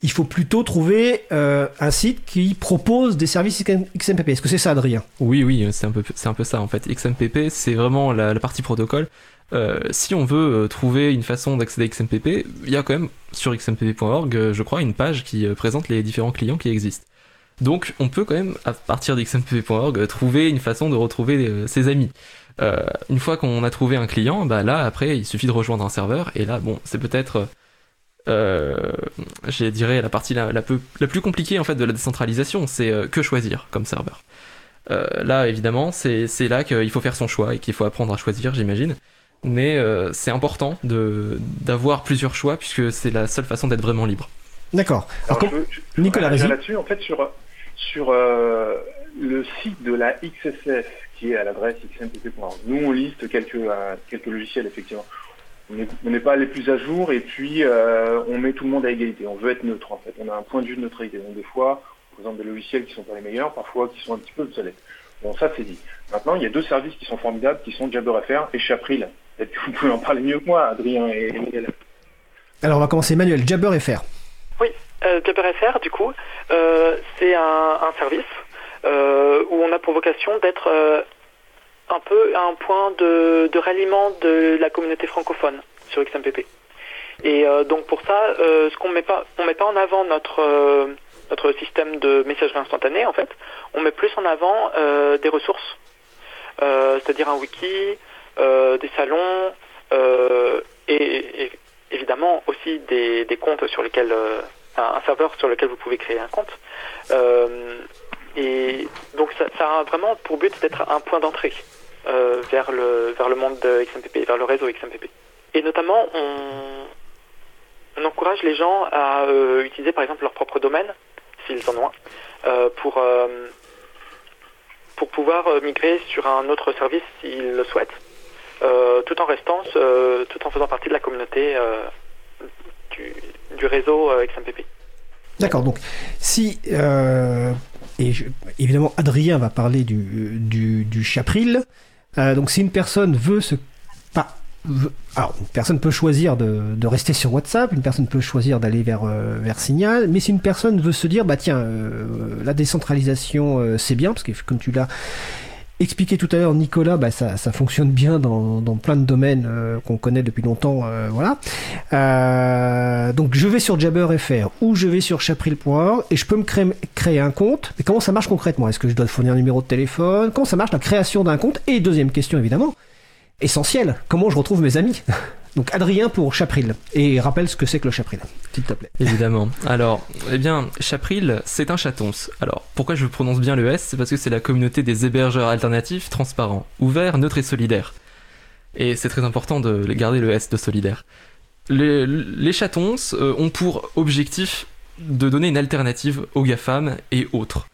Il faut plutôt trouver euh, un site qui propose des services XMPP. Est-ce que c'est ça, Adrien? Oui, oui, c'est un peu, un ça en fait. XMPP, c'est vraiment la, partie protocole. Euh, si on veut euh, trouver une façon d'accéder à XMPP, il y a quand même sur xmpp.org, euh, je crois, une page qui euh, présente les différents clients qui existent. Donc, on peut quand même, à partir d'xmpp.org, euh, trouver une façon de retrouver euh, ses amis. Euh, une fois qu'on a trouvé un client, bah là, après, il suffit de rejoindre un serveur, et là, bon, c'est peut-être, euh, je dirais, la partie la, la, peu- la plus compliquée en fait de la décentralisation, c'est euh, que choisir comme serveur. Euh, là, évidemment, c'est c'est là qu'il faut faire son choix et qu'il faut apprendre à choisir, j'imagine. Mais euh, c'est important de d'avoir plusieurs choix puisque c'est la seule façon d'être vraiment libre. D'accord. Nicolas, là-dessus, en fait, sur, sur euh, le site de la XSF, qui est à l'adresse xmpp.org. Nous, on liste quelques, euh, quelques logiciels, effectivement. On n'est- pas les plus à jour, et puis euh, on met tout le monde à égalité. On veut être neutre, en fait. On a un point de vue de neutralité. Donc, des fois, on présente des logiciels qui sont pas les meilleurs, parfois qui sont un petit peu obsolètes. Bon, ça, c'est dit. Maintenant, il y a deux services qui sont formidables, qui sont JabberFR et Chapril. Peut-être que vous pouvez en parler mieux que moi, Adrien et Miguel. alors, on va commencer. Manuel, Jabber FR. Euh, JabberFR, du coup, euh, c'est un, un service euh, où on a pour vocation d'être euh, un peu un point de, ralliement de la communauté francophone sur XMPP. Et euh, donc pour ça, euh, ce qu'on met pas, on met pas en avant notre euh, notre système de messagerie instantanée en fait. On met plus en avant euh, des ressources, c'est-à-dire un wiki, des salons et, et évidemment aussi des, comptes sur lesquels un, serveur sur lequel vous pouvez créer un compte. Et donc ça, ça a vraiment pour but d'être un point d'entrée euh, vers le vers le monde de XMPP, vers le réseau XMPP. Et notamment, on, encourage les gens à euh, utiliser par exemple leur propre domaine, s'ils en ont un, euh, pour pour pouvoir migrer sur un autre service s'ils le souhaitent, tout en restant, tout en faisant partie de la communauté du, du réseau XMPP. D'accord, donc si... et évidemment, Adrien va parler du, du Chapril. Euh, donc si une personne veut se... Veut- alors, une personne peut choisir de, de rester sur WhatsApp, une personne peut choisir d'aller vers, euh, vers Signal, mais si une personne veut se dire, bah tiens, euh, la décentralisation, c'est bien, parce que comme tu l'as expliqué tout à l'heure, Nicolas, bah, ça, fonctionne bien dans, plein de domaines euh, qu'on connaît depuis longtemps, euh, voilà. Euh, donc je vais sur Jabber.fr ou je vais sur chapril.org et je peux me créer, un compte. Comment ça marche concrètement? Est-ce que je dois fournir un numéro de téléphone? Comment ça marche la création d'un compte? Et deuxième question évidemment, essentielle, comment je retrouve mes amis Donc Adrien pour Chapril. Et rappelle ce que c'est que le Chapril, s'il te plaît. Évidemment. Alors, eh bien, Chapril, c'est un chatons. Alors, pourquoi je prononce bien le S? C'est parce que c'est la communauté des hébergeurs alternatifs, transparents, ouverts, neutres et solidaires. Et c'est très important de garder le S de solidaire. Les, les chatons euh, ont pour objectif de donner une alternative aux GAFAM et autres.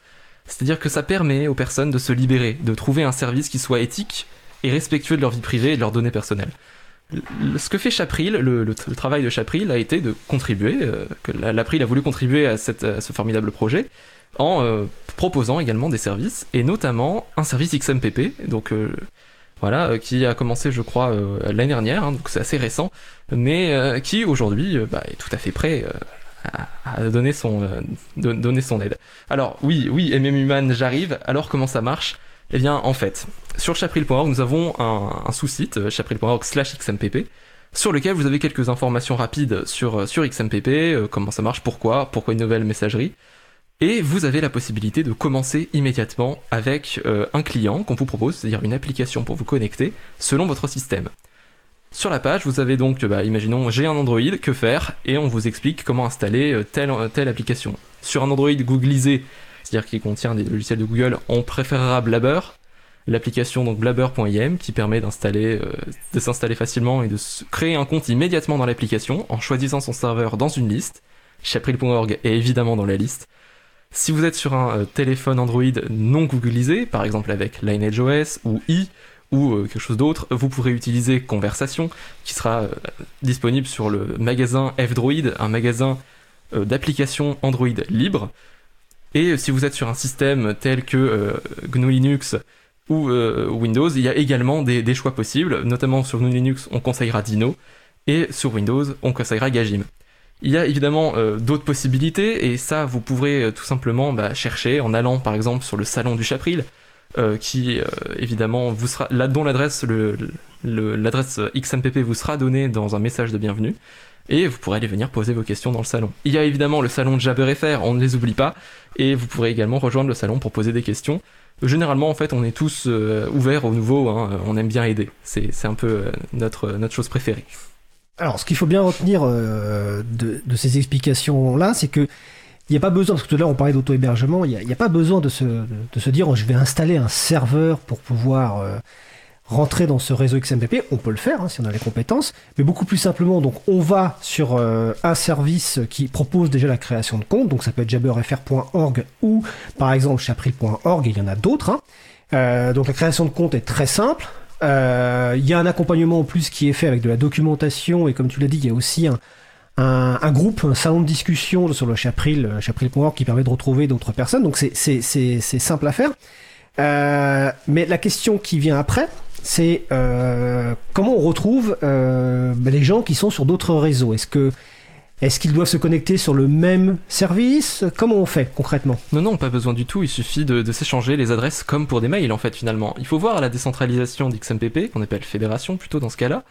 C'est-à-dire que ça permet aux personnes de se libérer, de trouver un service qui soit éthique et respectueux de leur vie privée et de leurs données personnelles. Le- Ce que fait Chapril, le, travail de Chapril a été de contribuer, euh, que la- l'April a voulu contribuer à, ce formidable projet en euh, proposant également des services, et notamment un service XMPP, donc euh, voilà, euh, qui a commencé je crois l'année dernière, hein, donc c'est assez récent, mais qui aujourd'hui bah, est tout à fait prêt à, donner, son, don- donner son aide. Alors oui, oui, MM Human, j'arrive, alors comment ça marche? Eh bien en fait, sur chapril.org, nous avons un, sous-site, euh, chapril.org slash XMPP, sur lequel vous avez quelques informations rapides sur, euh, sur XMPP, euh, comment ça marche, pourquoi, pourquoi une nouvelle messagerie. Et vous avez la possibilité de commencer immédiatement avec un client qu'on vous propose, c'est-à-dire une application pour vous connecter selon votre système. Sur la page, vous avez donc, bah, imaginons, j'ai un Android, que faire? Et on vous explique comment installer telle, telle application. Sur un Android googlisé, c'est-à-dire qui contient des logiciels de Google, on préférera Blabber, l'application donc blabber.im qui permet euh, de s'installer facilement et de créer un compte immédiatement dans l'application en choisissant son serveur dans une liste. Chapril.org est évidemment dans la liste. Si vous êtes sur un euh, téléphone Android non googlisé, par exemple avec LineageOS ou i ou euh, quelque chose d'autre, vous pourrez utiliser Conversation qui sera disponible sur le magasin F-Droid, un magasin d'applications Android libre. Et si vous êtes sur un système tel que GNU Linux ou euh, Windows, il y a également des, choix possibles, notamment sur Linux on conseillera Dino et sur Windows on conseillera Gajim. Il y a évidemment euh, d'autres possibilités et ça vous pourrez euh, tout simplement bah, chercher en allant par exemple sur le salon du Chapril qui évidemment vous sera là dont l'adresse le- l'adresse XMPP vous sera donnée dans un message de bienvenue et vous pourrez aller venir poser vos questions dans le salon. Il y a évidemment le salon de Jabber.fr, on ne les oublie pas et vous pourrez également rejoindre le salon pour poser des questions. Généralement, en fait, on est tous euh, ouverts au nouveau, hein, on aime bien aider. C'est un peu euh, notre, notre chose préférée. Alors, ce qu'il faut bien retenir euh, de, ces explications-là, c'est que il n'y a pas besoin, parce que tout à l'heure on parlait d'auto-hébergement, il n'y a, pas besoin de se, dire oh, je vais installer un serveur pour pouvoir euh, rentrer dans ce réseau XMPP. On peut le faire hein, si on a les compétences, mais beaucoup plus simplement, donc on va sur euh, un service qui propose déjà la création de compte, donc ça peut être jabberfr.org ou par exemple chapril.org, il y en a d'autres. hein. Euh, donc la création de compte est très simple. Euh, Il y a un accompagnement en plus qui est fait avec de la documentation et comme tu l'as dit, il y a aussi un, groupe, un salon de discussion sur le Chapril, chapril.org qui permet de retrouver d'autres personnes. Donc c'est simple à faire. Mais la question qui vient après, c'est euh, comment on retrouve euh, ben, les gens qui sont sur d'autres réseaux? Est-ce que est-ce qu'ils doivent se connecter sur le même service? Comment on fait concrètement? Non, non, pas besoin du tout, il suffit de, de s'échanger les adresses comme pour des mails en fait finalement. Il faut voir la décentralisation d'XMPP, qu'on appelle fédération plutôt dans ce cas-là,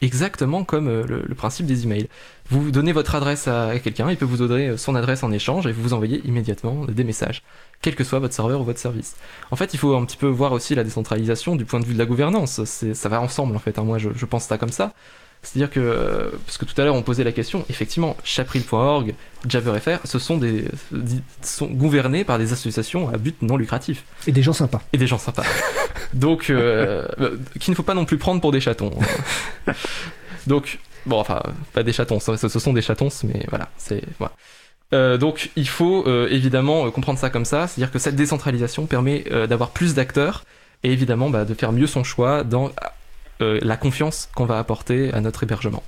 exactement comme euh, le, principe des emails. Vous donnez votre adresse à quelqu'un, il peut vous donner son adresse en échange et vous vous envoyez immédiatement des messages, quel que soit votre serveur ou votre service. En fait, il faut un petit peu voir aussi la décentralisation du point de vue de la gouvernance. Ça va ensemble en fait. hein. Moi, je pense ça comme ça. C'est-à-dire que, euh, parce que tout à l'heure on posait la question, effectivement, chapril.org, JabberFR, ce sont des, sont gouvernés par des associations à but non lucratif Et des gens sympas. et des gens sympas. Donc, euh, euh, qu'il ne faut pas non plus prendre pour des chatons. Donc, bon, enfin, pas des chatons, ce, ce sont des chatons, mais voilà, c'est voilà. Euh, donc, il faut euh, évidemment comprendre ça comme ça, c'est-à-dire que cette décentralisation permet d'avoir plus d'acteurs et évidemment bah, de faire mieux son choix dans euh, la confiance qu'on va apporter à notre hébergement.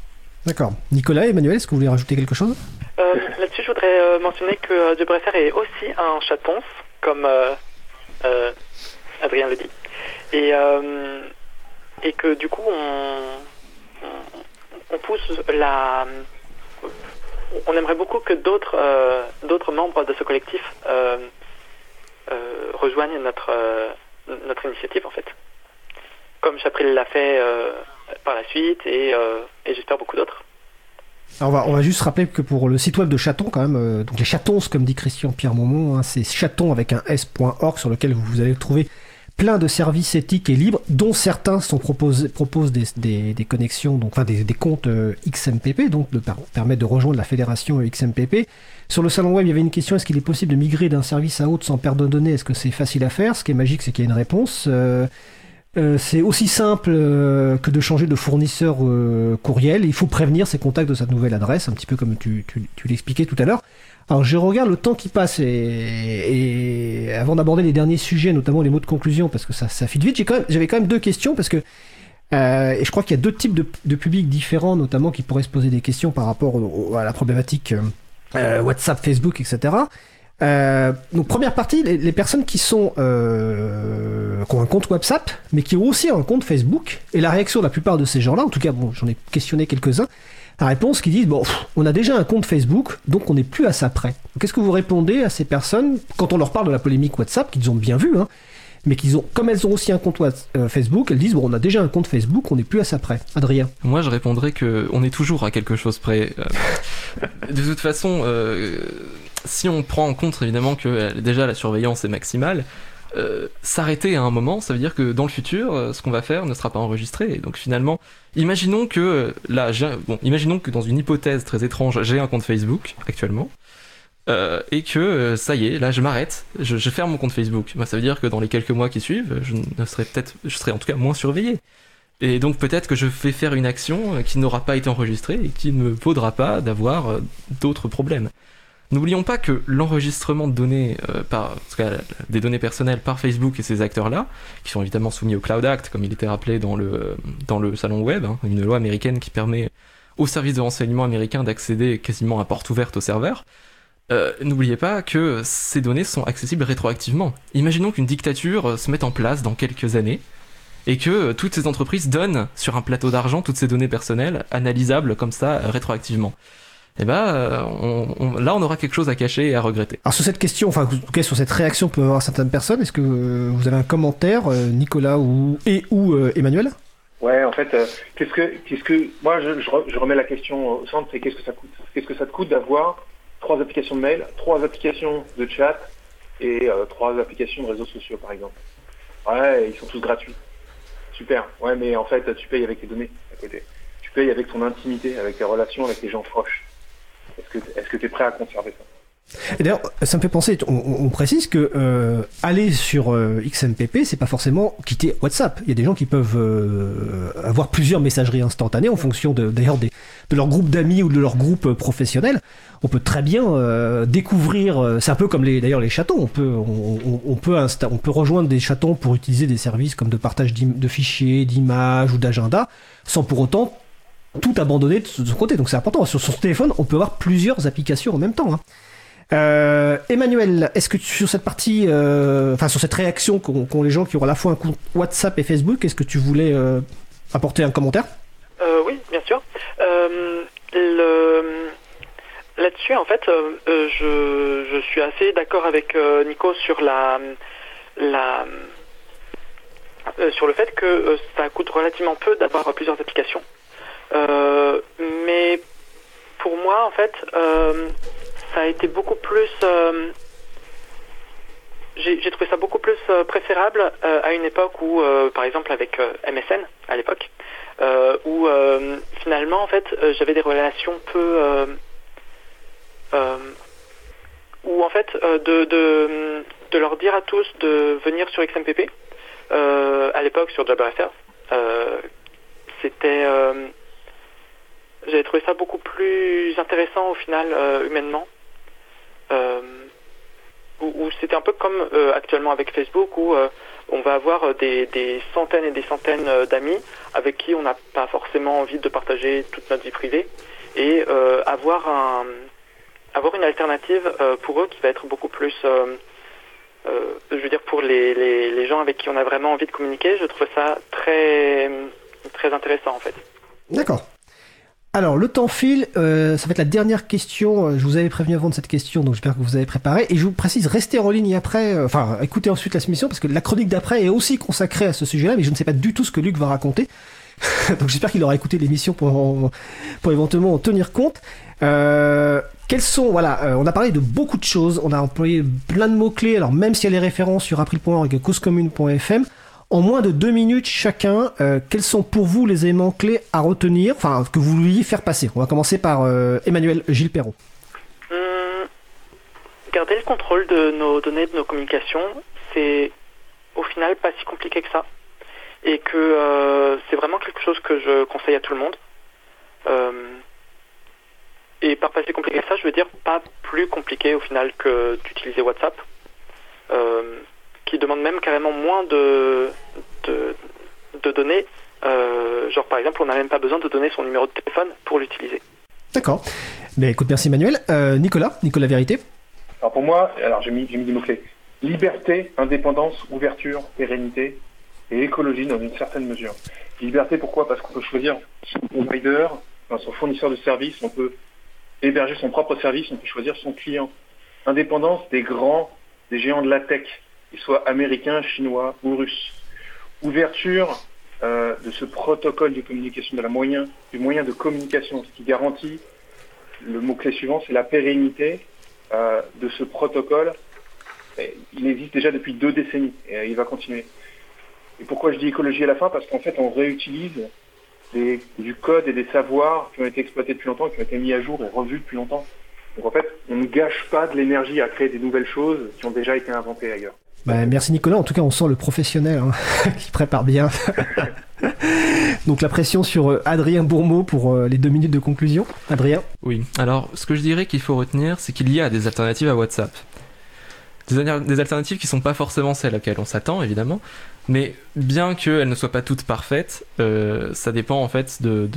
D'accord. Nicolas, Emmanuel, est-ce que vous voulez rajouter quelque chose? Euh, Là-dessus, je voudrais euh, mentionner que euh, préfère est aussi un chaton, comme euh, euh, Adrien le dit. Et, euh, et que du coup, on, on, on pousse la. On aimerait beaucoup que d'autres euh, d'autres membres de ce collectif euh, euh, rejoignent notre, euh, notre initiative, en fait. Comme Chapril l'a fait euh, par la suite, et, euh, j'espère beaucoup d'autres. On va, on va juste rappeler que pour le site web de Chaton, quand même, euh, donc les chatons, comme dit Christian Pierre Maumont, hein, c'est chaton avec un s.org sur lequel vous, allez trouver plein de services éthiques et libres, dont certains sont proposent des, des, connexions, donc enfin des, des comptes XMPP, donc de per- permettre de rejoindre la fédération XMPP. Sur le salon web, il y avait une question est-ce qu'il est possible de migrer d'un service à autre sans perdre de données? Est-ce que c'est facile à faire? Ce qui est magique, c'est qu'il y a une réponse. Euh, c'est aussi simple euh, que de changer de fournisseur euh, courriel. Il faut prévenir ses contacts de sa nouvelle adresse, un petit peu comme tu, tu, tu l'expliquais tout à l'heure. Alors je regarde le temps qui passe et, et avant d'aborder les derniers sujets, notamment les mots de conclusion, parce que ça, ça file vite, j'avais quand même deux questions parce que euh, et je crois qu'il y a deux types de, de publics différents, notamment qui pourraient se poser des questions par rapport au- à la problématique euh, WhatsApp, Facebook, etc. Euh, donc première partie, les, les personnes qui sont euh, qui ont un compte WhatsApp, mais qui ont aussi un compte Facebook, et la réaction de la plupart de ces gens-là, en tout cas, bon, j'en ai questionné quelques-uns, la réponse qui disent bon, pff, on a déjà un compte Facebook, donc on n'est plus à ça près. Qu'est-ce que vous répondez à ces personnes quand on leur parle de la polémique WhatsApp qu'ils ont bien vu, hein, mais qu'ils ont, comme elles ont aussi un compte euh, Facebook, elles disent bon, on a déjà un compte Facebook, on n'est plus à ça près. Adrien. Moi, je répondrais que on est toujours à quelque chose près. Euh, de toute façon, euh, si on prend en compte évidemment que euh, déjà la surveillance est maximale, euh, s'arrêter à un moment, ça veut dire que dans le futur, euh, ce qu'on va faire ne sera pas enregistré. Donc finalement, imaginons que imaginons que dans une hypothèse très étrange, j'ai un compte Facebook actuellement. et que ça y est, là je m'arrête, je, ferme mon compte Facebook. Moi, ça veut dire que dans les quelques mois qui suivent, je ne serai peut-être, je serai en tout cas moins surveillé. Et donc peut-être que je vais faire une action qui n'aura pas été enregistrée et qui ne me vaudra pas d'avoir d'autres problèmes. N'oublions pas que l'enregistrement de données, euh, par, des données personnelles par Facebook et ces acteurs-là, qui sont évidemment soumis au Cloud Act, comme il était rappelé dans le, dans le salon web, hein, une loi américaine qui permet aux services de renseignement américains d'accéder quasiment à porte ouverte au serveur, euh, n'oubliez pas que ces données sont accessibles rétroactivement. Imaginons qu'une dictature euh, se mette en place dans quelques années et que toutes ces entreprises donnent sur un plateau d'argent toutes ces données personnelles analysables comme ça rétroactivement. Et ben euh, on- on- là on aura quelque chose à cacher et à regretter. Alors sur cette question, enfin en tout cas sur cette réaction que peuvent avoir certaines personnes, est-ce que euh, vous avez un commentaire, euh, Nicolas ou et ou euh, Emmanuel? Ouais, en fait, euh, qu'est-ce que, qu'est-ce que, moi, je, je re- je remets la question au centre, c'est qu'est-ce que ça coûte? Qu'est-ce que ça te coûte d'avoir trois applications de mail, trois applications de chat et euh, trois applications de réseaux sociaux, par exemple? Ouais, ils sont tous gratuits. Super. Ouais, mais en fait, tu payes avec tes données à côté. Tu payes avec ton intimité, avec tes relations avec les gens proches. Est-ce que, tu es prêt à conserver ça? D'ailleurs, ça me fait penser, on, précise que euh, aller sur euh, XMPP, c'est pas forcément quitter WhatsApp. Il y a des gens qui peuvent euh, avoir plusieurs messageries instantanées en fonction d'ailleurs de leur groupe d'amis ou de leur groupe euh, professionnel. On peut très bien découvrir. c'est un peu comme d'ailleurs les chatons. On peut, on, peut on peut rejoindre des chatons pour utiliser des services comme de partage de fichiers, d'images ou d'agenda, sans pour autant tout abandonner de son côté. Donc c'est important. Sur son téléphone, on peut avoir plusieurs applications en même temps. hein. Euh, Emmanuel, est-ce que sur cette partie, euh, sur cette réaction qu'ont les gens qui ont à la fois un compte WhatsApp et Facebook, est-ce que tu voulais euh, apporter un commentaire? Oui, bien sûr. Là-dessus, en fait, je, suis assez d'accord avec Nico sur la, sur le fait que ça coûte relativement peu d'avoir plusieurs applications. Euh, mais pour moi, en fait, euh, ça a été beaucoup plus. euh, j'ai trouvé ça beaucoup plus préférable à une époque où, par exemple, avec MSN à l'époque, où finalement, en fait, j'avais des relations peu. euh, où en fait, de, de, leur dire à tous de venir sur XMPP, à l'époque sur euh, c'était. J'avais trouvé ça beaucoup plus intéressant au final, euh, humainement. Euh, où, c'était un peu comme euh, actuellement avec Facebook, où on va avoir des, centaines et des centaines d'amis avec qui on n'a pas forcément envie de partager toute notre vie privée, et avoir un avoir une alternative pour eux qui va être beaucoup plus je veux dire pour les, les, les gens avec qui on a vraiment envie de communiquer, je trouve ça très très intéressant en fait. D'accord. Alors, le temps file, euh, ça va être la dernière question. Euh, Je vous avais prévenu avant de cette question, donc j'espère que vous avez préparé. Et je vous précise, restez en ligne après, euh, enfin, écoutez ensuite la mission, parce que la chronique d'après est aussi consacrée à ce sujet-là, mais je ne sais pas du tout ce que Luc va raconter. donc j'espère qu'il aura écouté l'émission pour, pour éventuellement en tenir compte. Euh, quels sont, voilà, euh, on a parlé de beaucoup de choses, on a employé plein de mots-clés, alors même s'il y a les références sur april.org et causecommune.fm, en moins de deux minutes chacun, euh, quels sont pour vous les éléments clés à retenir, enfin que vous vouliez faire passer? On va commencer par euh, Emmanuel Gilles Perrault. Hum, garder le contrôle de nos données, de nos communications, c'est au final pas si compliqué que ça. Et que euh, c'est vraiment quelque chose que je conseille à tout le monde. Et par pas si compliqué que ça, je veux dire pas plus compliqué au final que d'utiliser WhatsApp. Qui demande même carrément moins de, de, de données. Euh, genre par exemple, on n'a même pas besoin de donner son numéro de téléphone pour l'utiliser. D'accord. Mais écoute, merci Emmanuel. Euh, Nicolas, Nicolas Vérité. Alors pour moi, alors j'ai mis, j'ai mis des mots-clés. Liberté, indépendance, ouverture, pérennité et écologie dans une certaine mesure. Liberté, pourquoi? Parce qu'on peut choisir son provider, enfin, son fournisseur de services, on peut héberger son propre service, on peut choisir son client. Indépendance des grands, des géants de la tech, qu'ils soient américains, chinois ou russes. Ouverture euh, de ce protocole de communication, de la moyen, du moyen de communication, ce qui garantit, le mot-clé suivant, c'est la pérennité euh, de ce protocole. Il existe déjà depuis deux décennies et euh, il va continuer. Et pourquoi je dis écologie à la fin? Parce qu'en fait, on réutilise des- du code et des savoirs qui ont été exploités depuis longtemps, qui ont été mis à jour et revus depuis longtemps. Donc en fait, on ne gâche pas de l'énergie à créer des nouvelles choses qui ont déjà été inventées ailleurs. Bah, merci Nicolas. En tout cas, on sent le professionnel hein, qui prépare bien. Donc la pression sur euh, Adrien Bourmeau pour euh, les deux minutes de conclusion. Adrien? Oui, alors ce que je dirais qu'il faut retenir, c'est qu'il y a des alternatives à WhatsApp. Des, alter- des alternatives qui sont pas forcément celles auxquelles on s'attend, évidemment, mais bien qu'elles ne soient pas toutes parfaites, euh, ça dépend en fait de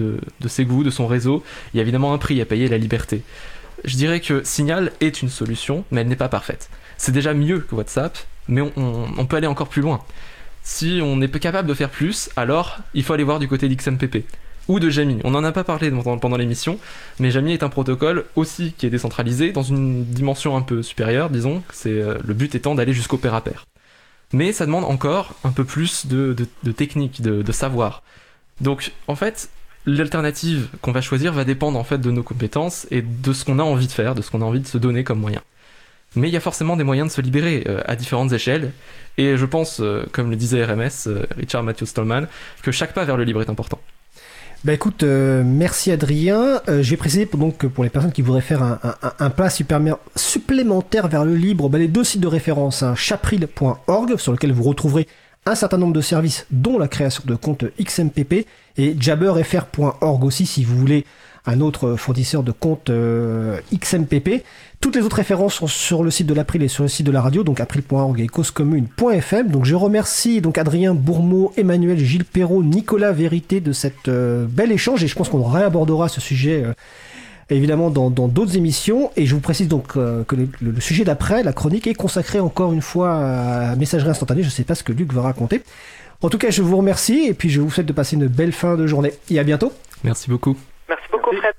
ses goûts, de son réseau. Il y a évidemment un prix à payer, la liberté. Je dirais que Signal est une solution, mais elle n'est pas parfaite. C'est déjà mieux que WhatsApp, mais on, peut aller encore plus loin. Si on est capable de faire plus, alors il faut aller voir du côté d'XMPP ou de Jamie. On n'en a pas parlé pendant, l'émission, mais Jamie est un protocole aussi qui est décentralisé dans une dimension un peu supérieure, disons. C'est euh, le but étant d'aller jusqu'au pair à pair. Mais ça demande encore un peu plus de, technique, de, de savoir. Donc, en fait, l'alternative qu'on va choisir va dépendre en fait de nos compétences et de ce qu'on a envie de faire, de ce qu'on a envie de se donner comme moyen. Mais il y a forcément des moyens de se libérer euh, à différentes échelles. Et je pense, euh, comme le disait RMS, euh, Richard Matthew Stallman, que chaque pas vers le libre est important. Bah écoute, merci Adrien. J'ai précisé pour, donc pour les personnes qui voudraient faire un, un- pas supplémentaire vers le libre, bah, les deux sites de référence, hein, chapril.org sur lequel vous retrouverez un certain nombre de services, dont la création de comptes XMPP, et jabberfr.org aussi si vous voulez un autre fournisseur de comptes euh, XMPP. Toutes les autres références sont sur le site de l'April et sur le site de la radio, donc april.org et causecommune.fm. Donc je remercie donc Adrien Bourmeau, Emmanuel Gilles Perrault, Nicolas Vérité de cet euh, bel échange et je pense qu'on réabordera ce sujet euh, évidemment dans dans d'autres émissions. Et je vous précise donc euh, que le, le sujet d'après, la chronique, est consacré encore une fois à messagerie instantanée. Je ne sais pas ce que Luc va raconter. En tout cas, je vous remercie et puis je vous souhaite de passer une belle fin de journée. Et à bientôt. Merci beaucoup. Merci beaucoup Merci. Fred.